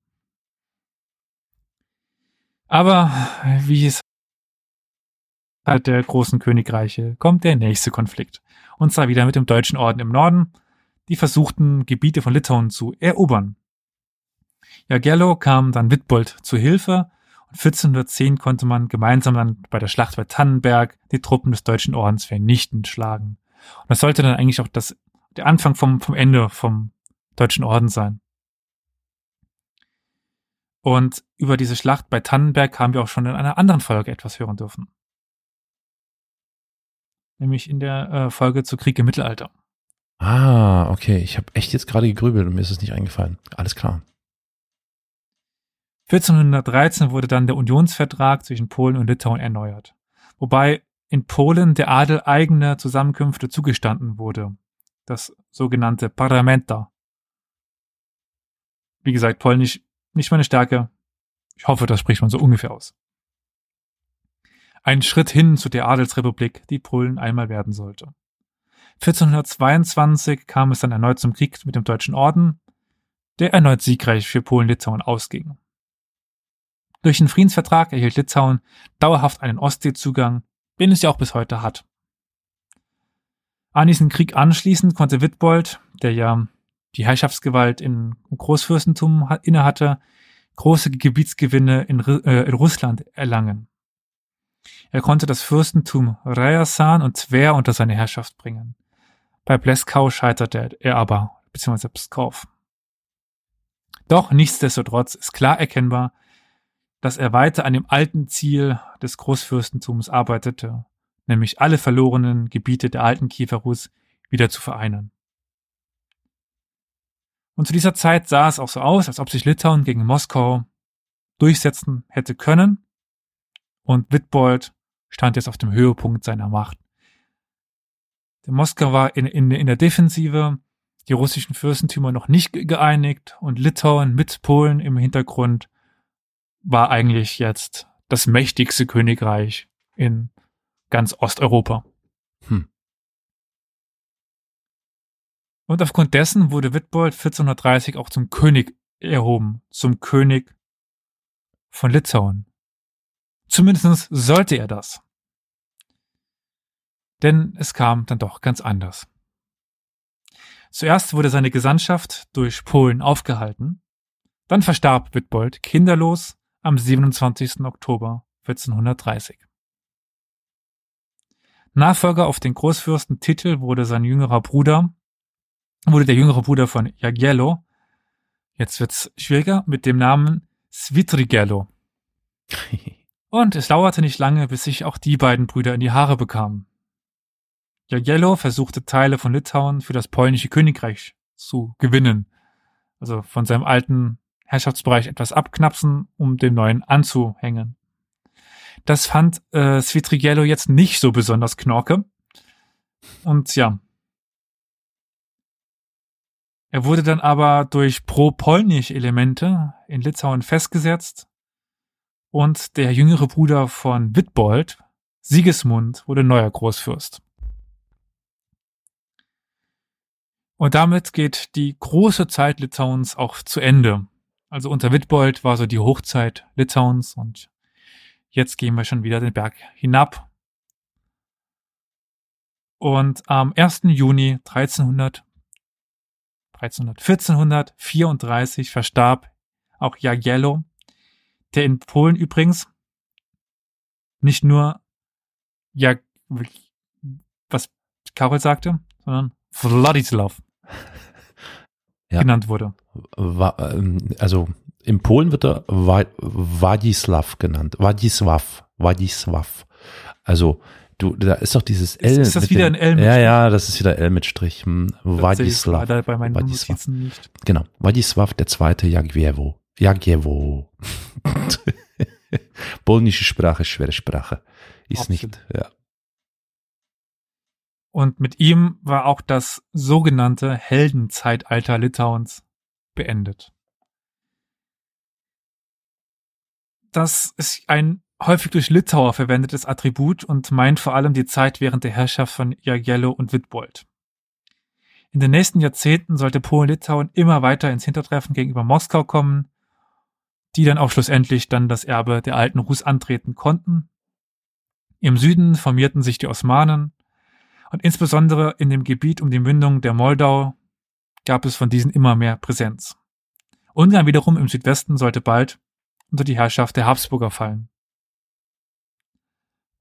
Aber wie es halt der großen Königreiche kommt der nächste Konflikt. Und zwar wieder mit dem Deutschen Orden im Norden, die versuchten, Gebiete von Litauen zu erobern. Jagello kam dann Wittbold zu Hilfe und 1410 konnte man gemeinsam dann bei der Schlacht bei Tannenberg die Truppen des Deutschen Ordens vernichtend schlagen. Und das sollte dann eigentlich auch das, der Anfang vom, vom Ende vom Deutschen Orden sein. Und über diese Schlacht bei Tannenberg haben wir auch schon in einer anderen Folge etwas hören dürfen. Nämlich in der äh, Folge zu Krieg im Mittelalter. Ah, okay. Ich habe echt jetzt gerade gegrübelt und mir ist es nicht eingefallen. Alles klar. 1413 wurde dann der Unionsvertrag zwischen Polen und Litauen erneuert. Wobei in Polen der Adel eigene Zusammenkünfte zugestanden wurde. Das sogenannte Parlamenta. Wie gesagt, Polnisch nicht meine Stärke. Ich hoffe, das spricht man so ungefähr aus. Ein Schritt hin zu der Adelsrepublik, die Polen einmal werden sollte. 1422 kam es dann erneut zum Krieg mit dem Deutschen Orden, der erneut siegreich für Polen-Litauen ausging. Durch den Friedensvertrag erhielt Litauen dauerhaft einen Ostseezugang, den es ja auch bis heute hat. An diesen Krieg anschließend konnte Wittbold, der ja die Herrschaftsgewalt in Großfürstentum innehatte, große Gebietsgewinne in, äh, in Russland erlangen. Er konnte das Fürstentum Ryasan und Tver unter seine Herrschaft bringen. Bei Pleskau scheiterte er aber, beziehungsweise Pskov. Doch nichtsdestotrotz ist klar erkennbar, dass er weiter an dem alten Ziel des Großfürstentums arbeitete, nämlich alle verlorenen Gebiete der alten Kieferus wieder zu vereinen. Und zu dieser Zeit sah es auch so aus, als ob sich Litauen gegen Moskau durchsetzen hätte können. Und Wittbold stand jetzt auf dem Höhepunkt seiner Macht. Der Moskau war in, in, in der Defensive, die russischen Fürstentümer noch nicht geeinigt und Litauen mit Polen im Hintergrund war eigentlich jetzt das mächtigste Königreich in ganz Osteuropa. Hm. Und aufgrund dessen wurde Wittbold 1430 auch zum König erhoben, zum König von Litauen. Zumindest sollte er das. Denn es kam dann doch ganz anders. Zuerst wurde seine Gesandtschaft durch Polen aufgehalten. Dann verstarb Wittbold kinderlos am 27. Oktober 1430. Nachfolger auf den Großfürstentitel wurde sein jüngerer Bruder, wurde der jüngere Bruder von Jagiello, jetzt wird's schwieriger, mit dem Namen Svitrigello. Und es dauerte nicht lange, bis sich auch die beiden Brüder in die Haare bekamen. Jagiello versuchte Teile von Litauen für das polnische Königreich zu gewinnen, also von seinem alten Herrschaftsbereich etwas abknapsen, um dem neuen anzuhängen. Das fand äh, Svitrigello jetzt nicht so besonders knorke. Und ja. Er wurde dann aber durch pro-polnische Elemente in Litauen festgesetzt und der jüngere Bruder von Wittbold, Sigismund, wurde neuer Großfürst. Und damit geht die große Zeit Litauens auch zu Ende. Also unter Wittbold war so die Hochzeit Litauens und jetzt gehen wir schon wieder den Berg hinab. Und am 1. Juni 1300, 1300 1434 verstarb auch Jagiello, der in Polen übrigens nicht nur ja, was Karol sagte, sondern Wladislav Ja. genannt wurde. Ähm, also in Polen wird er Wa- Władysław genannt. Władysław. Władysław. Also du, da ist doch dieses L. ist das mit wieder dem- ein L mit Ja, Strich? ja, das ist wieder L mit Strich. Hm. Das sehe ich bei meinen. Notizen nicht. Genau. Władysław der zweite Jagiewo. Jagiewo. Polnische Sprache, schwere Sprache. Ist Absolut. nicht, ja. Und mit ihm war auch das sogenannte Heldenzeitalter Litauens beendet. Das ist ein häufig durch Litauer verwendetes Attribut und meint vor allem die Zeit während der Herrschaft von Jagiello und Wittbold. In den nächsten Jahrzehnten sollte Polen-Litauen immer weiter ins Hintertreffen gegenüber Moskau kommen, die dann auch schlussendlich dann das Erbe der alten Rus antreten konnten. Im Süden formierten sich die Osmanen, und insbesondere in dem Gebiet um die Mündung der Moldau gab es von diesen immer mehr Präsenz. Ungarn wiederum im Südwesten sollte bald unter die Herrschaft der Habsburger fallen.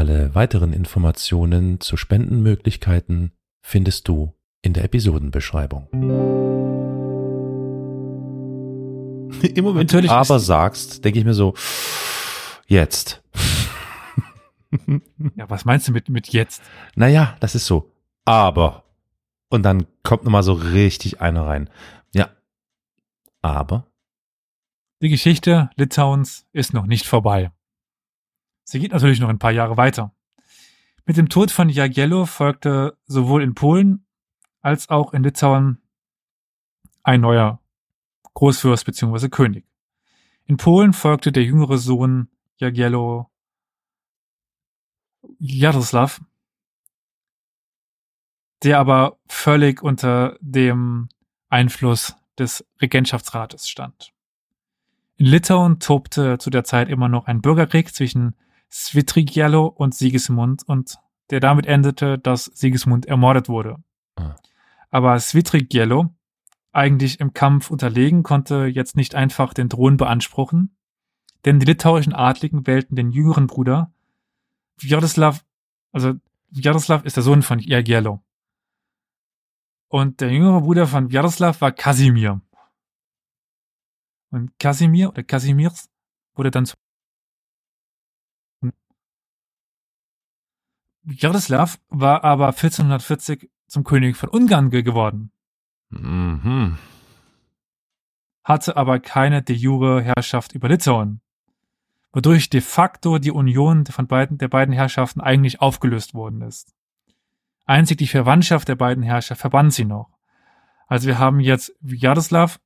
Alle weiteren Informationen zu Spendenmöglichkeiten findest du in der Episodenbeschreibung. Im Moment Natürlich aber sagst, denke ich mir so, jetzt. ja, was meinst du mit, mit jetzt? Naja, das ist so. Aber. Und dann kommt nochmal so richtig einer rein. Ja. Aber. Die Geschichte Litauens ist noch nicht vorbei. Sie geht natürlich noch ein paar Jahre weiter. Mit dem Tod von Jagiello folgte sowohl in Polen als auch in Litauen ein neuer Großfürst bzw. König. In Polen folgte der jüngere Sohn Jagiello Jaroslav, der aber völlig unter dem Einfluss des Regentschaftsrates stand. In Litauen tobte zu der Zeit immer noch ein Bürgerkrieg zwischen Svitrigiello und Sigismund und der damit endete, dass Sigismund ermordet wurde. Ah. Aber Svitrigiello, eigentlich im Kampf unterlegen, konnte jetzt nicht einfach den Thron beanspruchen, denn die litauischen Adligen wählten den jüngeren Bruder Wjaroslav, also Wjaroslav ist der Sohn von Jagiello. Und der jüngere Bruder von Wjaroslav war Kasimir. Und Kasimir oder Kasimirs wurde dann zu Jaroslav war aber 1440 zum König von Ungarn ge- geworden, Mhm. hatte aber keine de jure Herrschaft über Litauen, wodurch de facto die Union von beiden, der beiden Herrschaften eigentlich aufgelöst worden ist. Einzig die Verwandtschaft der beiden Herrscher verband sie noch. Also wir haben jetzt Wjaroslaw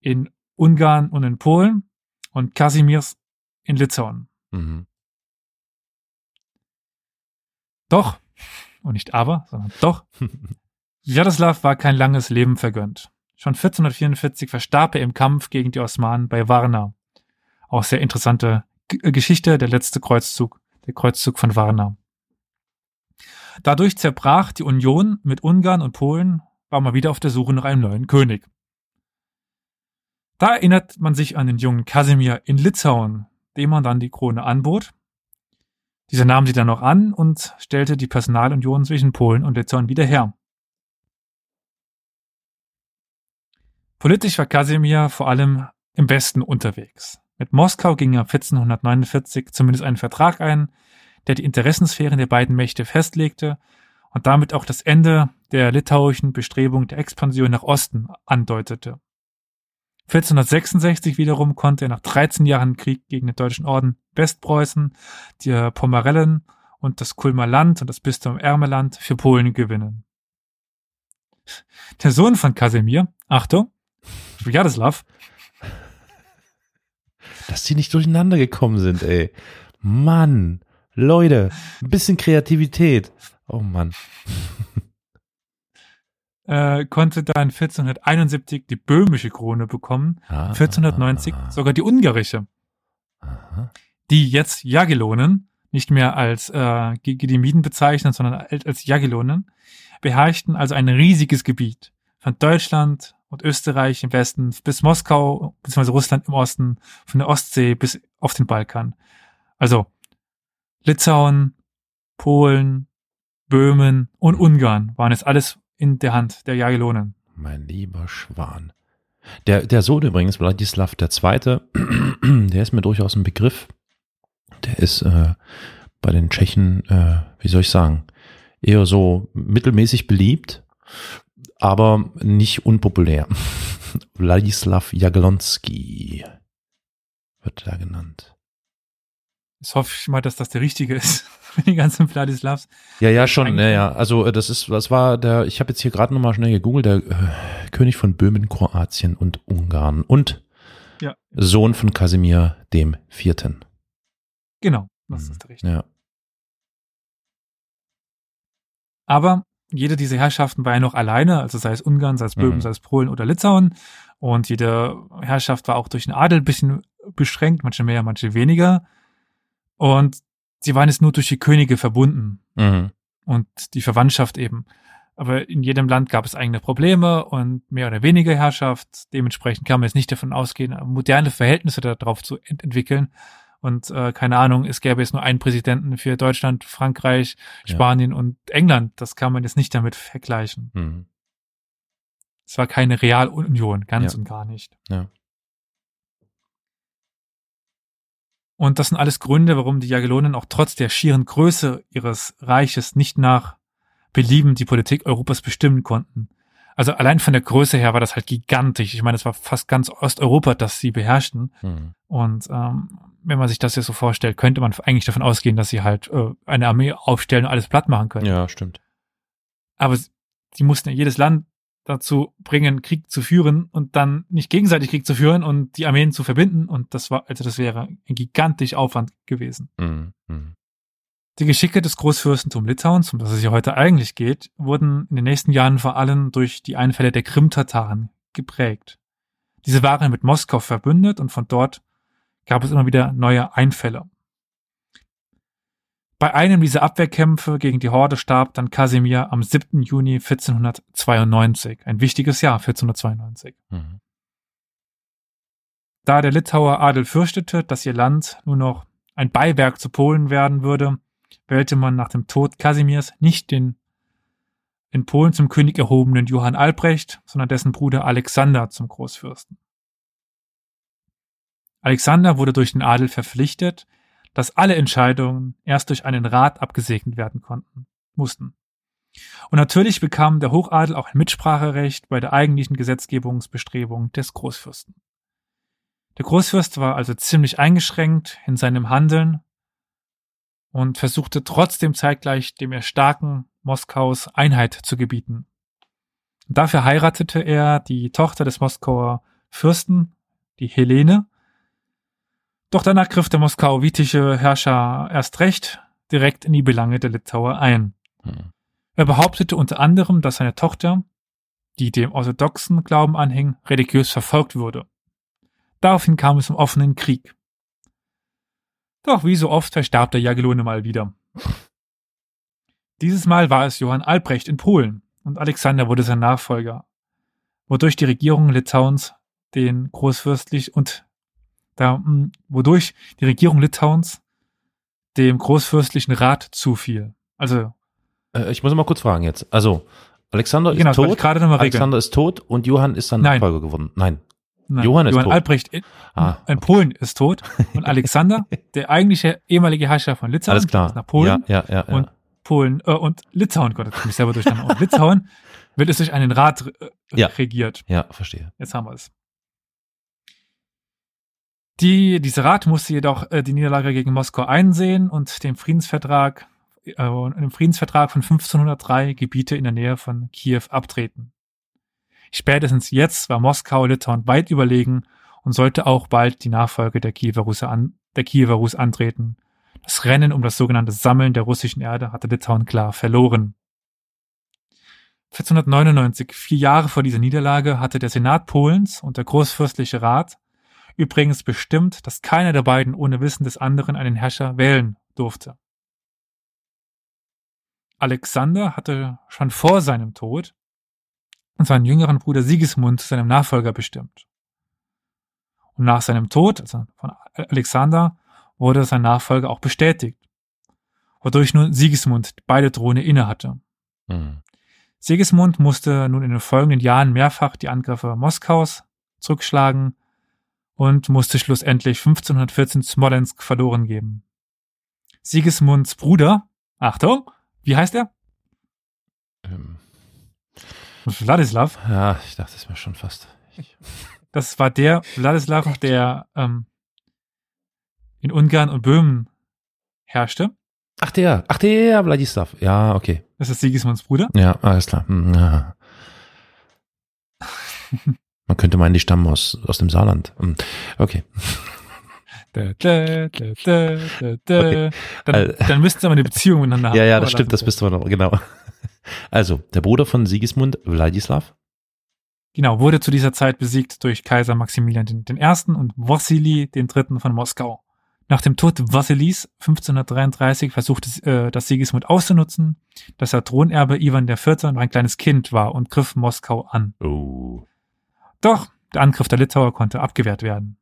in Ungarn und in Polen und Kazimirs in Litauen. Mhm. Doch, und nicht aber, sondern doch, Wjaroslaw war kein langes Leben vergönnt. Schon 1444 verstarb er im Kampf gegen die Osmanen bei Varna. Auch sehr interessante G äh, Geschichte, der letzte Kreuzzug, der Kreuzzug von Varna. Dadurch zerbrach die Union mit Ungarn und Polen, war mal wieder auf der Suche nach einem neuen König. Da erinnert man sich an den jungen Kasimir in Litauen, dem man dann die Krone anbot. Dieser nahm sie dann noch an und stellte die Personalunion zwischen Polen und Litauen wieder her. Politisch war Kasimir vor allem im Westen unterwegs. Mit Moskau ging er 1449 zumindest einen Vertrag ein, der die Interessensphären der beiden Mächte festlegte und damit auch das Ende der litauischen Bestrebung der Expansion nach Osten andeutete. 1466 wiederum konnte er nach 13 Jahren Krieg gegen den deutschen Orden Westpreußen, die Pomerellen und das Kulmer Land und das Bistum Ermeland für Polen gewinnen. Der Sohn von Kasimir, Achtung, Jaroslav, Dass die nicht durcheinander gekommen sind, ey. Mann, Leute, ein bisschen Kreativität. Oh Mann. äh, konnte dann 1471 die böhmische Krone bekommen, Ah, 1490 ah, sogar die ungarische. aha. die jetzt Jagiellonen nicht mehr als äh, Ge- Gedemiden bezeichnen, sondern als Jagiellonen, beherrschten also ein riesiges Gebiet von Deutschland und Österreich im Westen bis Moskau bzw. Russland im Osten, von der Ostsee bis auf den Balkan. Also Litauen, Polen, Böhmen und Ungarn waren jetzt alles in der Hand der Jagiellonen. Mein lieber Schwan. Der, der Sohn übrigens, Wladislav II., der ist mir durchaus ein Begriff. Der ist äh, bei den Tschechen, äh, wie soll ich sagen, eher so mittelmäßig beliebt, aber nicht unpopulär. Wladislav Jagiellonski wird da genannt. Jetzt hoffe ich mal, dass das der richtige ist für die ganzen Vladislavs. Ja, ja, schon, ja, ja. Also äh, das ist, was war der, ich habe jetzt hier gerade nochmal schnell gegoogelt, der äh, König von Böhmen, Kroatien und Ungarn und Ja. Sohn von Kasimir dem Vierten. Genau, das Mhm. ist der richtige. Ja. Aber jede dieser Herrschaften war ja noch alleine, also sei es Ungarn, sei es Böhmen, Mhm. sei es Polen oder Litauen. Und jede Herrschaft war auch durch den Adel ein bisschen beschränkt, manche mehr, manche weniger. Und sie waren jetzt nur durch die Könige verbunden Mhm. und die Verwandtschaft eben. Aber in jedem Land gab es eigene Probleme und mehr oder weniger Herrschaft. Dementsprechend kann man jetzt nicht davon ausgehen, moderne Verhältnisse darauf zu ent entwickeln. Und äh, keine Ahnung, es gäbe jetzt nur einen Präsidenten für Deutschland, Frankreich, Ja. Spanien und England. Das kann man jetzt nicht damit vergleichen. Mhm. Es war keine Realunion, ganz Ja. und gar nicht. Ja. Und das sind alles Gründe, warum die Jagellonen auch trotz der schieren Größe ihres Reiches nicht nach Belieben die Politik Europas bestimmen konnten. Also allein von der Größe her war das halt gigantisch. Ich meine, es war fast ganz Osteuropa, das sie beherrschten. Mhm. Und ähm, wenn man sich das jetzt so vorstellt, könnte man eigentlich davon ausgehen, dass sie halt äh, eine Armee aufstellen und alles platt machen können. Ja, stimmt. Aber sie mussten ja jedes Land dazu bringen, Krieg zu führen und dann nicht gegenseitig Krieg zu führen und die Armeen zu verbinden. Und das war, also das wäre ein gigantisch Aufwand gewesen. Mhm. Mhm. Die Geschicke des Großfürstentum Litauens, um das es ja heute eigentlich geht, wurden in den nächsten Jahren vor allem durch die Einfälle der Krim-Tataren geprägt. Diese waren mit Moskau verbündet und von dort gab es immer wieder neue Einfälle. Bei einem dieser Abwehrkämpfe gegen die Horde starb dann Kasimir am 7. Juni 1492, ein wichtiges Jahr 1492. Mhm. Da der Litauer Adel fürchtete, dass ihr Land nur noch ein Beiwerk zu Polen werden würde, wählte man nach dem Tod Kasimirs nicht den in Polen zum König erhobenen Johann Albrecht, sondern dessen Bruder Alexander zum Großfürsten. Alexander wurde durch den Adel verpflichtet, dass alle Entscheidungen erst durch einen Rat abgesegnet werden konnten, mussten. Und natürlich bekam der Hochadel auch ein Mitspracherecht bei der eigentlichen Gesetzgebungsbestrebung des Großfürsten. Der Großfürst war also ziemlich eingeschränkt in seinem Handeln und versuchte trotzdem zeitgleich dem erstarken Moskaus Einheit zu gebieten. Dafür heiratete er die Tochter des Moskauer Fürsten, die Helene. Doch danach griff der moskauitische Herrscher erst recht direkt in die Belange der Litauer ein. Hm. Er behauptete unter anderem, dass seine Tochter, die dem orthodoxen Glauben anhing, religiös verfolgt würde. Daraufhin kam es zum offenen Krieg. Doch wie so oft verstarb der Jagelone mal wieder. Dieses Mal war es Johann Albrecht in Polen und Alexander wurde sein Nachfolger, wodurch die Regierung Litauens den großfürstlich und da, mh, wodurch die Regierung Litauens dem großfürstlichen Rat zufiel. Also Äh, ich muss mal kurz fragen jetzt. Also, Alexander ist genau, tot. gerade nochmal regeln. Alexander ist tot und Johann ist dann Nein. Nachfolger geworden. Nein. Nein, Johann ist tot. Albrecht in, Ah, in Polen ist tot und Alexander, der eigentliche ehemalige Herrscher von Litauen, alles klar. ist nach Polen Ja, ja, ja. und Polen äh, und Litauen, Gott, das ich selber durcheinander. Und Litauen wird es durch einen Rat äh, regiert. ja, verstehe. Jetzt haben wir es. Die, dieser Rat musste jedoch äh, die Niederlage gegen Moskau einsehen und den Friedensvertrag, äh, im Friedensvertrag von 1503 Gebiete in der Nähe von Kiew abtreten. Spätestens jetzt war Moskau Litauen weit überlegen und sollte auch bald die Nachfolge der Kiewer Russe an, der Kiewer Rus antreten. Das Rennen um das sogenannte Sammeln der russischen Erde hatte Litauen klar verloren. 1499, vier Jahre vor dieser Niederlage, hatte der Senat Polens und der Großfürstliche Rat übrigens bestimmt, dass keiner der beiden ohne Wissen des anderen einen Herrscher wählen durfte. Alexander hatte schon vor seinem Tod seinen jüngeren Bruder Sigismund zu seinem Nachfolger bestimmt. Und nach seinem Tod, also von Alexander, wurde sein Nachfolger auch bestätigt, wodurch nun Sigismund beide Throne innehatte. Hm. Sigismund musste nun in den folgenden Jahren mehrfach die Angriffe Moskaus zurückschlagen und musste schlussendlich 1514 Smolensk verloren geben. Sigismunds Bruder, Achtung, wie heißt er? Ähm, Wladislav. ja, ich dachte es mir schon fast. Ich, Das war der Wladislav, der ähm, in Ungarn und Böhmen herrschte. ach der, ach der, Vladislav. Ja, okay. Das ist Sigismunds Bruder. Ja, alles klar. Hm, ja. Man könnte meinen, die stammen aus, aus dem Saarland. Hm, Okay. Da, da, da. Okay. Dann, dann müssten sie aber eine Beziehung miteinander haben. Ja, ja, das stimmt, das bist du noch, genau. Also, der Bruder von Sigismund, Vladislav. Genau, wurde zu dieser Zeit besiegt durch Kaiser Maximilian I. und Wassili III. von Moskau. Nach dem Tod Wassilis 1533 versuchte äh, das Sigismund auszunutzen, dass der Thronerbe Ivan IV. noch ein kleines Kind war und griff Moskau an. Oh. Doch, der Angriff der Litauer konnte abgewehrt werden.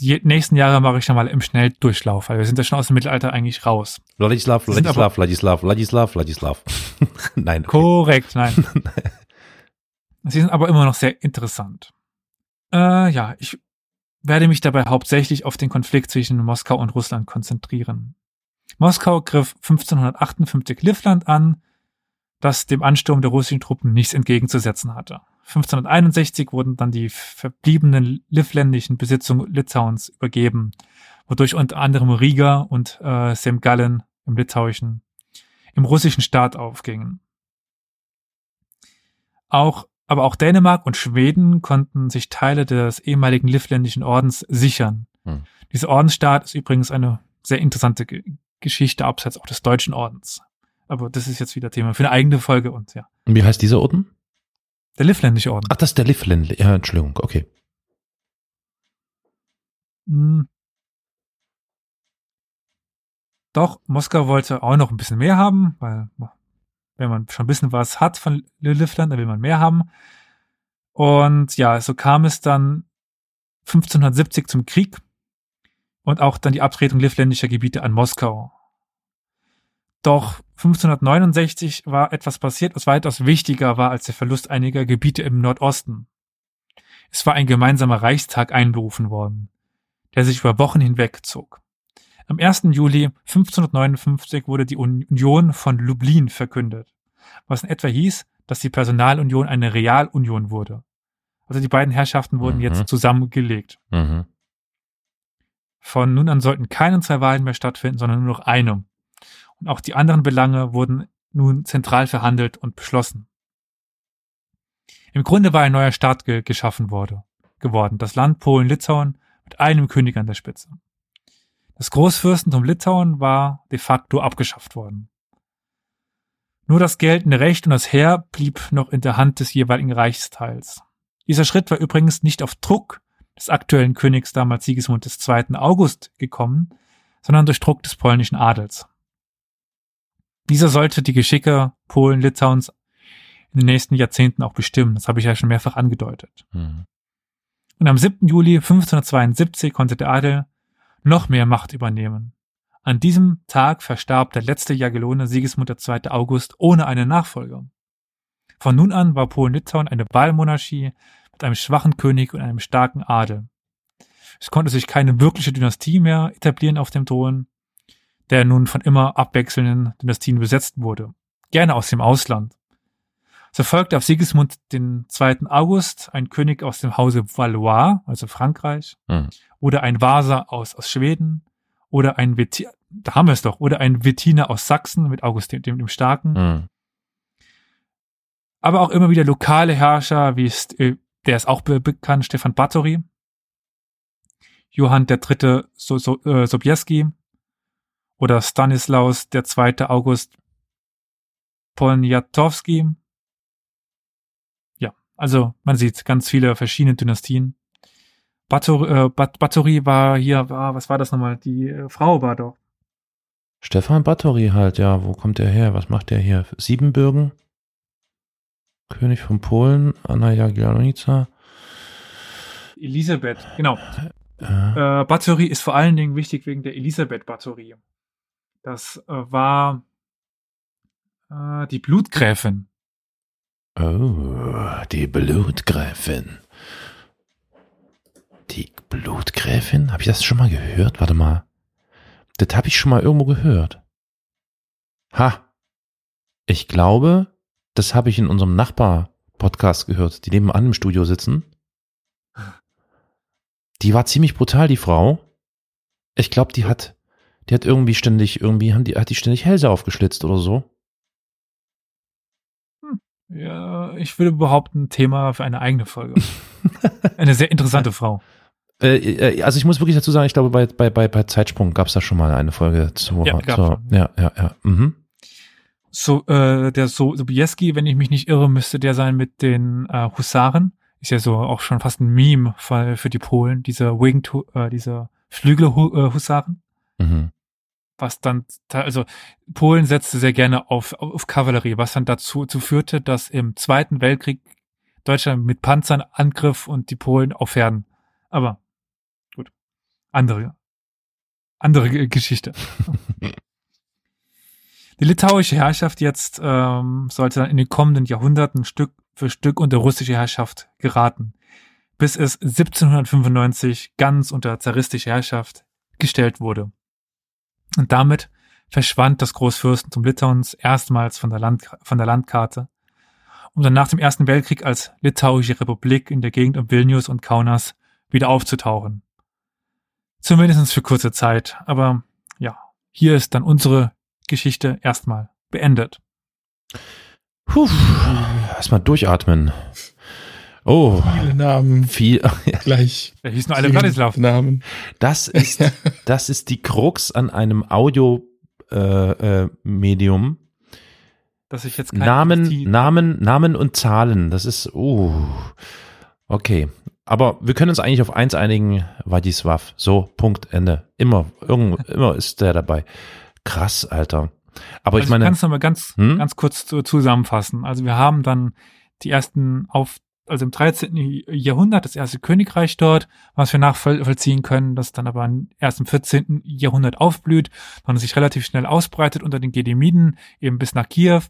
Die nächsten Jahre mache ich schon mal im Schnelldurchlauf, weil wir sind ja schon aus dem Mittelalter eigentlich raus. Sind Vladislav, Vladislav, Vladislav, Vladislav. Nein. Okay. Korrekt, nein. Sie sind aber immer noch sehr interessant. Äh, ja, ich werde mich dabei hauptsächlich auf den Konflikt zwischen Moskau und Russland konzentrieren. Moskau griff 1558 Livland an, das dem Ansturm der russischen Truppen nichts entgegenzusetzen hatte. 1561 wurden dann die verbliebenen livländischen Besitzungen Litauens übergeben, wodurch unter anderem Riga und äh, Semgallen im litauischen, im russischen Staat aufgingen. Auch, aber auch Dänemark und Schweden konnten sich Teile des ehemaligen livländischen Ordens sichern. Hm. Dieser Ordensstaat ist übrigens eine sehr interessante Ge Geschichte abseits auch des deutschen Ordens. Aber das ist jetzt wieder Thema für eine eigene Folge und ja. Und wie heißt dieser Orden? Der livländische Orden. Ach, das ist der Livland. Ja, Entschuldigung, okay. Hm. Doch, Moskau wollte auch noch ein bisschen mehr haben, weil wenn man schon ein bisschen was hat von Livland, dann will man mehr haben. Und ja, so kam es dann 1570 zum Krieg und auch dann die Abtretung livländischer Gebiete an Moskau. Doch 1569 war etwas passiert, was weitaus wichtiger war als der Verlust einiger Gebiete im Nordosten. Es war ein gemeinsamer Reichstag einberufen worden, der sich über Wochen hinweg zog. Am 1. Juli 1559 wurde die Union von Lublin verkündet, was in etwa hieß, dass die Personalunion eine Realunion wurde. Also die beiden Herrschaften wurden Mhm. jetzt zusammengelegt. Mhm. Von nun an sollten keine zwei Wahlen mehr stattfinden, sondern nur noch eine. Und auch die anderen Belange wurden nun zentral verhandelt und beschlossen. Im Grunde war ein neuer Staat ge geschaffen wurde, geworden, das Land Polen-Litauen mit einem König an der Spitze. Das Großfürstentum Litauen war de facto abgeschafft worden. Nur das geltende Recht und das Heer blieb noch in der Hand des jeweiligen Reichsteils. Dieser Schritt war übrigens nicht auf Druck des aktuellen Königs damals Sigismund II. August gekommen, sondern durch Druck des polnischen Adels. Dieser sollte die Geschicke Polen, Litauens in den nächsten Jahrzehnten auch bestimmen. Das habe ich ja schon mehrfach angedeutet. Mhm. Und am 7. Juli 1572 konnte der Adel noch mehr Macht übernehmen. An diesem Tag verstarb der letzte Jagellone Sigismund II. August ohne einen Nachfolger. Von nun an war Polen-Litauen eine Wahlmonarchie mit einem schwachen König und einem starken Adel. Es konnte sich keine wirkliche Dynastie mehr etablieren auf dem Thron, der nun von immer abwechselnden Dynastien besetzt wurde, gerne aus dem Ausland. So folgte auf Sigismund den 2. August ein König aus dem Hause Valois, also Frankreich, Mhm. oder ein Vasa aus, aus Schweden, oder ein Weti da haben wir es doch, oder ein Wettiner aus Sachsen mit August dem, dem Starken, Mhm. aber auch immer wieder lokale Herrscher, wie es, äh, der ist auch be bekannt, Stefan Batory, Johann III. So, so, äh, Sobieski oder Stanislaus II. August Poniatowski. Ja, also man sieht ganz viele verschiedene Dynastien. Batory, äh, Bat Batory war hier, war, was war das nochmal? Die äh, Frau war doch. Stefan Bathory halt, ja. Wo kommt der her? Was macht der hier? Siebenbürgen? König von Polen, Anna Jagiellonica. Elisabeth, genau. Äh, Äh, Bathory ist vor allen Dingen wichtig wegen der Elisabeth Bathory. Das äh, war äh, die Blutgräfin. oh, die Blutgräfin. Die Blutgräfin? Habe ich das schon mal gehört? Warte mal. Das habe ich schon mal irgendwo gehört. Ha. Ich glaube, das habe ich in unserem Nachbar-Podcast gehört, die nebenan im Studio sitzen. Die war ziemlich brutal, die Frau. Ich glaube, die hat, die hat irgendwie ständig, irgendwie haben die, hat die ständig Hälse aufgeschlitzt oder so. Ja, ich würde behaupten, Thema für eine eigene Folge. eine sehr interessante Frau. Äh, äh, also ich muss wirklich dazu sagen, ich glaube, bei, bei, bei, bei Zeitsprung gab es da schon mal eine Folge zu. Ja, schon. ja, ja, ja. Mhm. So, äh, der so Sobieski, wenn ich mich nicht irre, müsste der sein mit den äh, Husaren. Ist ja so auch schon fast ein Meme für, für die Polen, diese Winged, Hu- äh, diese Flügelhusaren. Mhm. Was dann, also Polen setzte sehr gerne auf, auf Kavallerie, was dann dazu, zu führte, dass im Zweiten Weltkrieg Deutschland mit Panzern angriff und die Polen auf Pferden. Aber gut, andere, andere Geschichte. Die litauische Herrschaft jetzt ähm, sollte dann in den kommenden Jahrhunderten Stück für Stück unter russische Herrschaft geraten, bis es 1795 ganz unter zaristische Herrschaft gestellt wurde. Und damit verschwand das Großfürstentum Litauens erstmals von der, Land, von der Landkarte, um dann nach dem Ersten Weltkrieg als Litauische Republik in der Gegend um Vilnius und Kaunas wieder aufzutauchen. Zumindest für kurze Zeit, aber ja, hier ist dann unsere Geschichte erstmal beendet. Puh. Erstmal durchatmen. Oh, Viele Namen viel. gleich. Da hieß nur alle Vladislav. Namen. Das ist, das ist die Krux an einem Audio äh, äh, Medium. Dass ich jetzt keine Namen, Dynastie- Namen, Namen und Zahlen. Das ist, uh, okay. Aber wir können uns eigentlich auf eins einigen, Wadislav. So, Punkt, Ende. Immer, irgend, immer ist der dabei. Krass, Alter. Aber ich also meine, ich kann es nochmal ganz, Hm? ganz kurz zu, zusammenfassen. Also wir haben dann die ersten auf, also im 13. Jahrhundert das erste Königreich dort, was wir nachvollziehen können, das dann aber erst im 14. Jahrhundert aufblüht, dann sich relativ schnell ausbreitet unter den Gedemiden, eben bis nach Kiew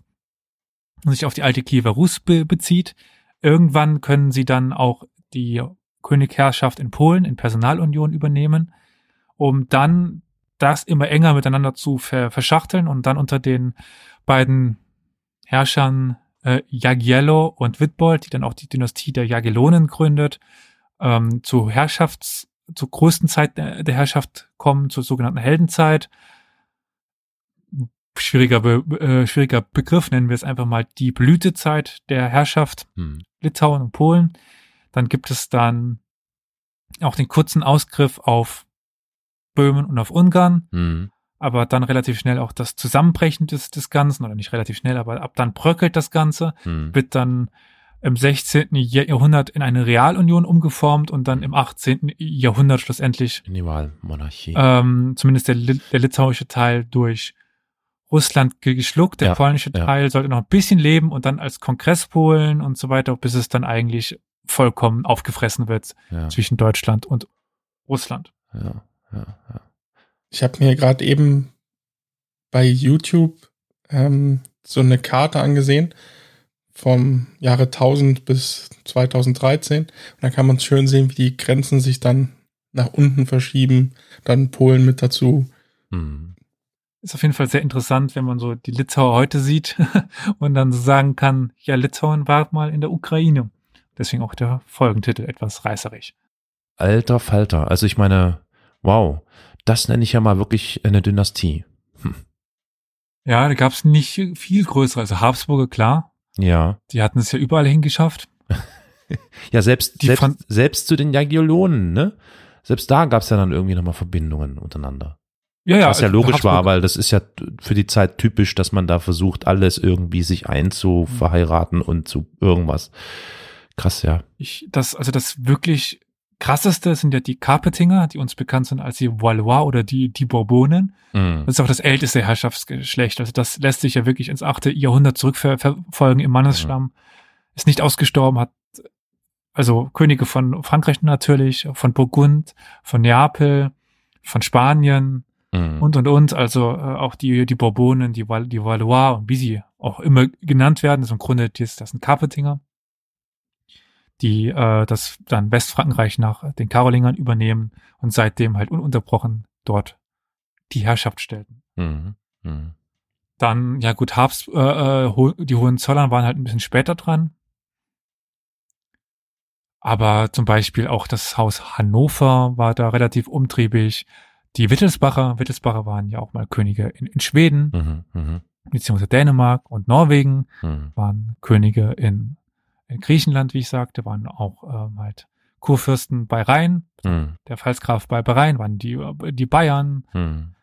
und sich auf die alte Kiewer Rus be bezieht. Irgendwann können sie dann auch die Königherrschaft in Polen in Personalunion übernehmen, um dann das immer enger miteinander zu ver verschachteln und dann unter den beiden Herrschern äh, Jagiello und Wittbold, die dann auch die Dynastie der Jagellonen gründet, ähm, zu Herrschafts, zur größten Zeit der, Herrschaft kommen, zur sogenannten Heldenzeit. Schwieriger, Be äh, schwieriger Begriff, nennen wir es einfach mal die Blütezeit der Herrschaft hm, Litauen und Polen. Dann gibt es dann auch den kurzen Ausgriff auf Böhmen und auf Ungarn, Hm. Aber dann relativ schnell auch das Zusammenbrechen des, des Ganzen, oder nicht relativ schnell, aber ab dann bröckelt das Ganze, Hm. wird dann im 16. Jahrhundert in eine Realunion umgeformt und dann im 18. Jahrhundert schlussendlich In die Wahlmonarchie. ähm, zumindest der, der litauische Teil durch Russland ge- geschluckt. Der Ja, polnische ja. Teil sollte noch ein bisschen leben und dann als Kongress Polen und so weiter, bis es dann eigentlich vollkommen aufgefressen wird ja, zwischen Deutschland und Russland. ja, ja, ja. Ich habe mir gerade eben bei YouTube ähm, so eine Karte angesehen vom Jahre 1000 bis 2013. Und da kann man schön sehen, wie die Grenzen sich dann nach unten verschieben. Dann Polen mit dazu. Hm. Ist auf jeden Fall sehr interessant, wenn man so die Litauer heute sieht und dann so sagen kann, ja, Litauen war mal in der Ukraine. Deswegen auch der Folgentitel etwas reißerig. Alter Falter. Also ich meine, wow, das nenne ich ja mal wirklich eine Dynastie. Ja, da gab es nicht viel größere. Also Habsburger, klar, Ja. die hatten es ja überall hingeschafft. Ja, selbst, Die selbst, selbst zu den Jagiellonen, ne? Selbst da gab es ja dann irgendwie nochmal Verbindungen untereinander. Ja, ja. Was ja logisch Habsburg- war, weil das ist ja für die Zeit typisch, dass man da versucht, alles irgendwie sich einzuverheiraten und zu irgendwas. Krass, ja. Ich, das, also das wirklich krasseste sind ja die Carpetinger, die uns bekannt sind als die Valois oder die, die Bourbonen. Mhm. Das ist auch das älteste Herrschaftsgeschlecht. Also das lässt sich ja wirklich ins achte Jahrhundert zurückverfolgen im Mannesstamm. Ist nicht ausgestorben, hat also Könige von Frankreich natürlich, von Burgund, von Neapel, von Spanien Mhm. und und und. Also äh, auch die die Bourbonen, die, Val die Valois und wie sie auch immer genannt werden, ist im Grunde das, das sind Carpetinger, die äh, das dann Westfrankenreich nach den Karolingern übernehmen und seitdem halt ununterbrochen dort die Herrschaft stellten. Mhm. Mhm. Dann, ja gut, Habs, äh, äh, die Hohenzollern waren halt ein bisschen später dran. Aber zum Beispiel auch das Haus Hannover war da relativ umtriebig. Die Wittelsbacher, Wittelsbacher waren ja auch mal Könige in, in Schweden, Mhm. Mhm. beziehungsweise Dänemark und Norwegen, Mhm. waren Könige in, in Griechenland, wie ich sagte, waren auch ähm, halt Kurfürsten bei Rhein, Mhm. der Pfalzgraf bei Rhein, waren die, die Bayern. Mhm.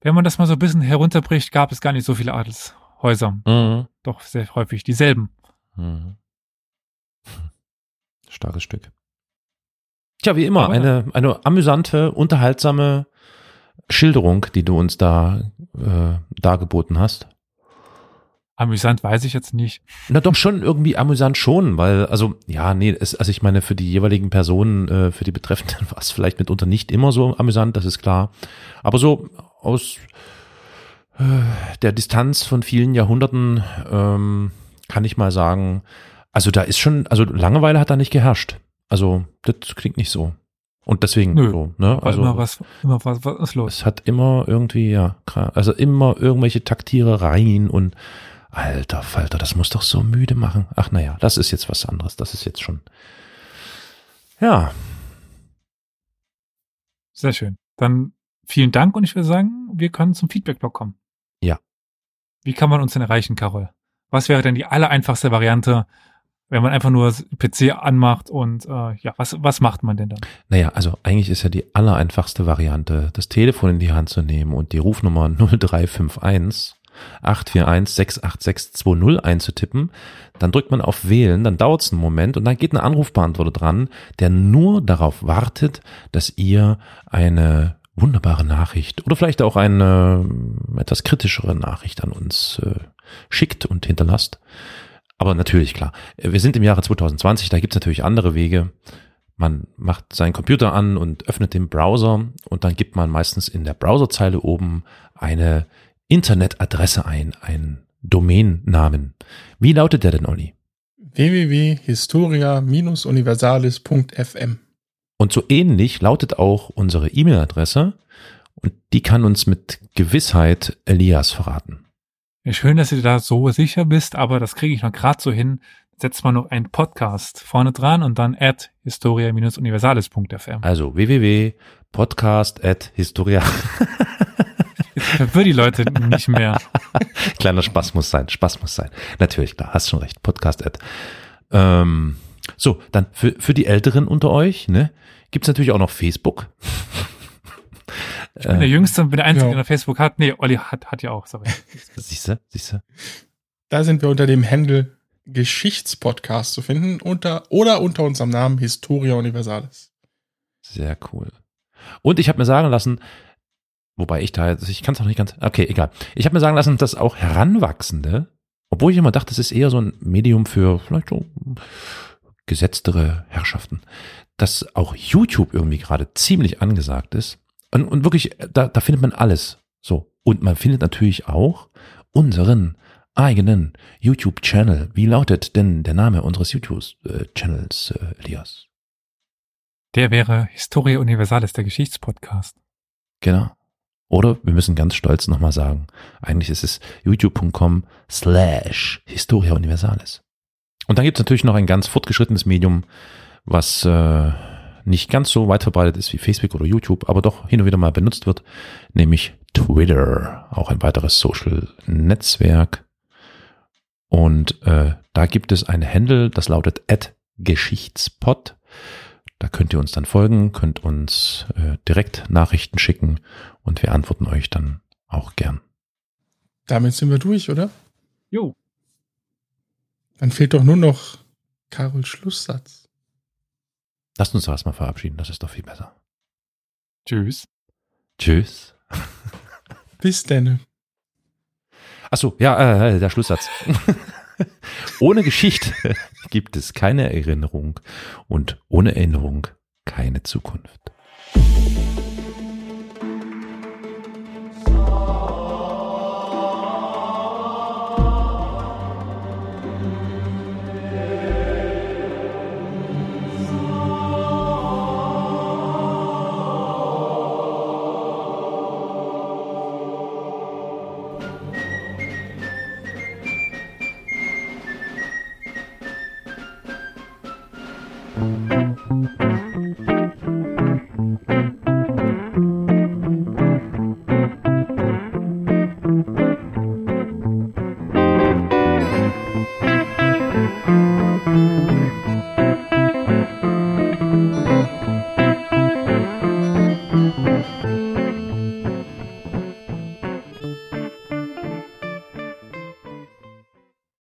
Wenn man das mal so ein bisschen herunterbricht, gab es gar nicht so viele Adelshäuser. Mhm. doch sehr häufig dieselben. Mhm. Starkes Stück. Tja, wie immer, Aber eine, eine amüsante, unterhaltsame Schilderung, die du uns da äh, dargeboten hast. Amüsant weiß ich jetzt nicht. Na doch schon irgendwie amüsant schon, weil, also, ja, nee, es, also ich meine, für die jeweiligen Personen, äh, für die Betreffenden war es vielleicht mitunter nicht immer so amüsant, das ist klar. Aber so aus äh, der Distanz von vielen Jahrhunderten ähm, kann ich mal sagen, also da ist schon, also Langeweile hat da nicht geherrscht. Also das klingt nicht so. Und deswegen Nö, so, ne? Also immer was, immer was, was ist los? es hat immer irgendwie, ja, also immer irgendwelche Taktierereien und alter Falter, das muss doch so müde machen. Ach naja, das ist jetzt was anderes. Das ist jetzt schon. Ja, Sehr schön. Dann vielen Dank und ich würde sagen, wir können zum Feedback-Blog kommen. Ja. Wie kann man uns denn erreichen, Carol? Was wäre denn die allereinfachste Variante, wenn man einfach nur das PC anmacht und äh, ja, was, was macht man denn dann? naja, also eigentlich ist ja die allereinfachste Variante, das Telefon in die Hand zu nehmen und die Rufnummer 0351 841 68620 einzutippen. Dann drückt man auf Wählen, dann dauert es einen Moment und dann geht ein Anrufbeantworter dran, der nur darauf wartet, dass ihr eine wunderbare Nachricht oder vielleicht auch eine etwas kritischere Nachricht an uns äh, schickt und hinterlasst. Aber natürlich, klar, wir sind im Jahre 2020, da gibt es natürlich andere Wege. Man macht seinen Computer an und öffnet den Browser und dann gibt man meistens in der Browserzeile oben eine Internetadresse ein, einen Domainnamen. Wie lautet der denn, Olli? www.historia-universalis.fm Und so ähnlich lautet auch unsere E-Mail-Adresse und die kann uns mit Gewissheit Elias verraten. Ja, schön, dass du da so sicher bist, aber das kriege ich noch gerade so hin. Setzt man noch einen Podcast vorne dran und dann at historia-universalis.fm. Also www.podcast.historia. Jetzt verwirrt die Leute nicht mehr. Kleiner Spaß muss sein, Spaß muss sein. Natürlich, klar, hast schon recht. Podcast at Ähm, so, dann für, für die Älteren unter euch, ne, gibt's natürlich auch noch Facebook. Ich bin der Jüngste und bin der Einzige, Ja. der Facebook hat. Nee, Olli hat, hat ja auch, sorry. Siehst du, siehst du? Da sind wir unter dem Handle Geschichtspodcast zu finden unter, oder unter unserem Namen Historia Universalis. Sehr cool. Und ich habe mir sagen lassen, wobei ich da, ich kann es noch nicht ganz, okay, egal. Ich habe mir sagen lassen, dass auch Heranwachsende, obwohl ich immer dachte, das ist eher so ein Medium für vielleicht so gesetztere Herrschaften, dass auch YouTube irgendwie gerade ziemlich angesagt ist. Und, und wirklich, da, da findet man alles. So. Und man findet natürlich auch unseren eigenen YouTube-Channel. Wie lautet denn der Name unseres YouTube-Channels, äh, Elias? Der wäre Historia Universalis, der Geschichtspodcast. Genau. Oder wir müssen ganz stolz nochmal sagen, eigentlich ist es youtube.com slash Historia Universalis. Und dann gibt es natürlich noch ein ganz fortgeschrittenes Medium, was äh, nicht ganz so weit verbreitet ist wie Facebook oder YouTube, aber doch hin und wieder mal benutzt wird, nämlich Twitter, auch ein weiteres Social-Netzwerk. Und äh, da gibt es ein Handle, das lautet @geschichtspod. Da könnt ihr uns dann folgen, könnt uns äh, direkt Nachrichten schicken und wir antworten euch dann auch gern. Damit sind wir durch, oder? Jo. Dann fehlt doch nur noch Karols Schlusssatz. Lasst uns erstmal verabschieden, das ist doch viel besser. Tschüss. Tschüss. Bis denn. Achso, ja, äh, der Schlusssatz. ohne Geschichte gibt es keine Erinnerung und ohne Erinnerung keine Zukunft.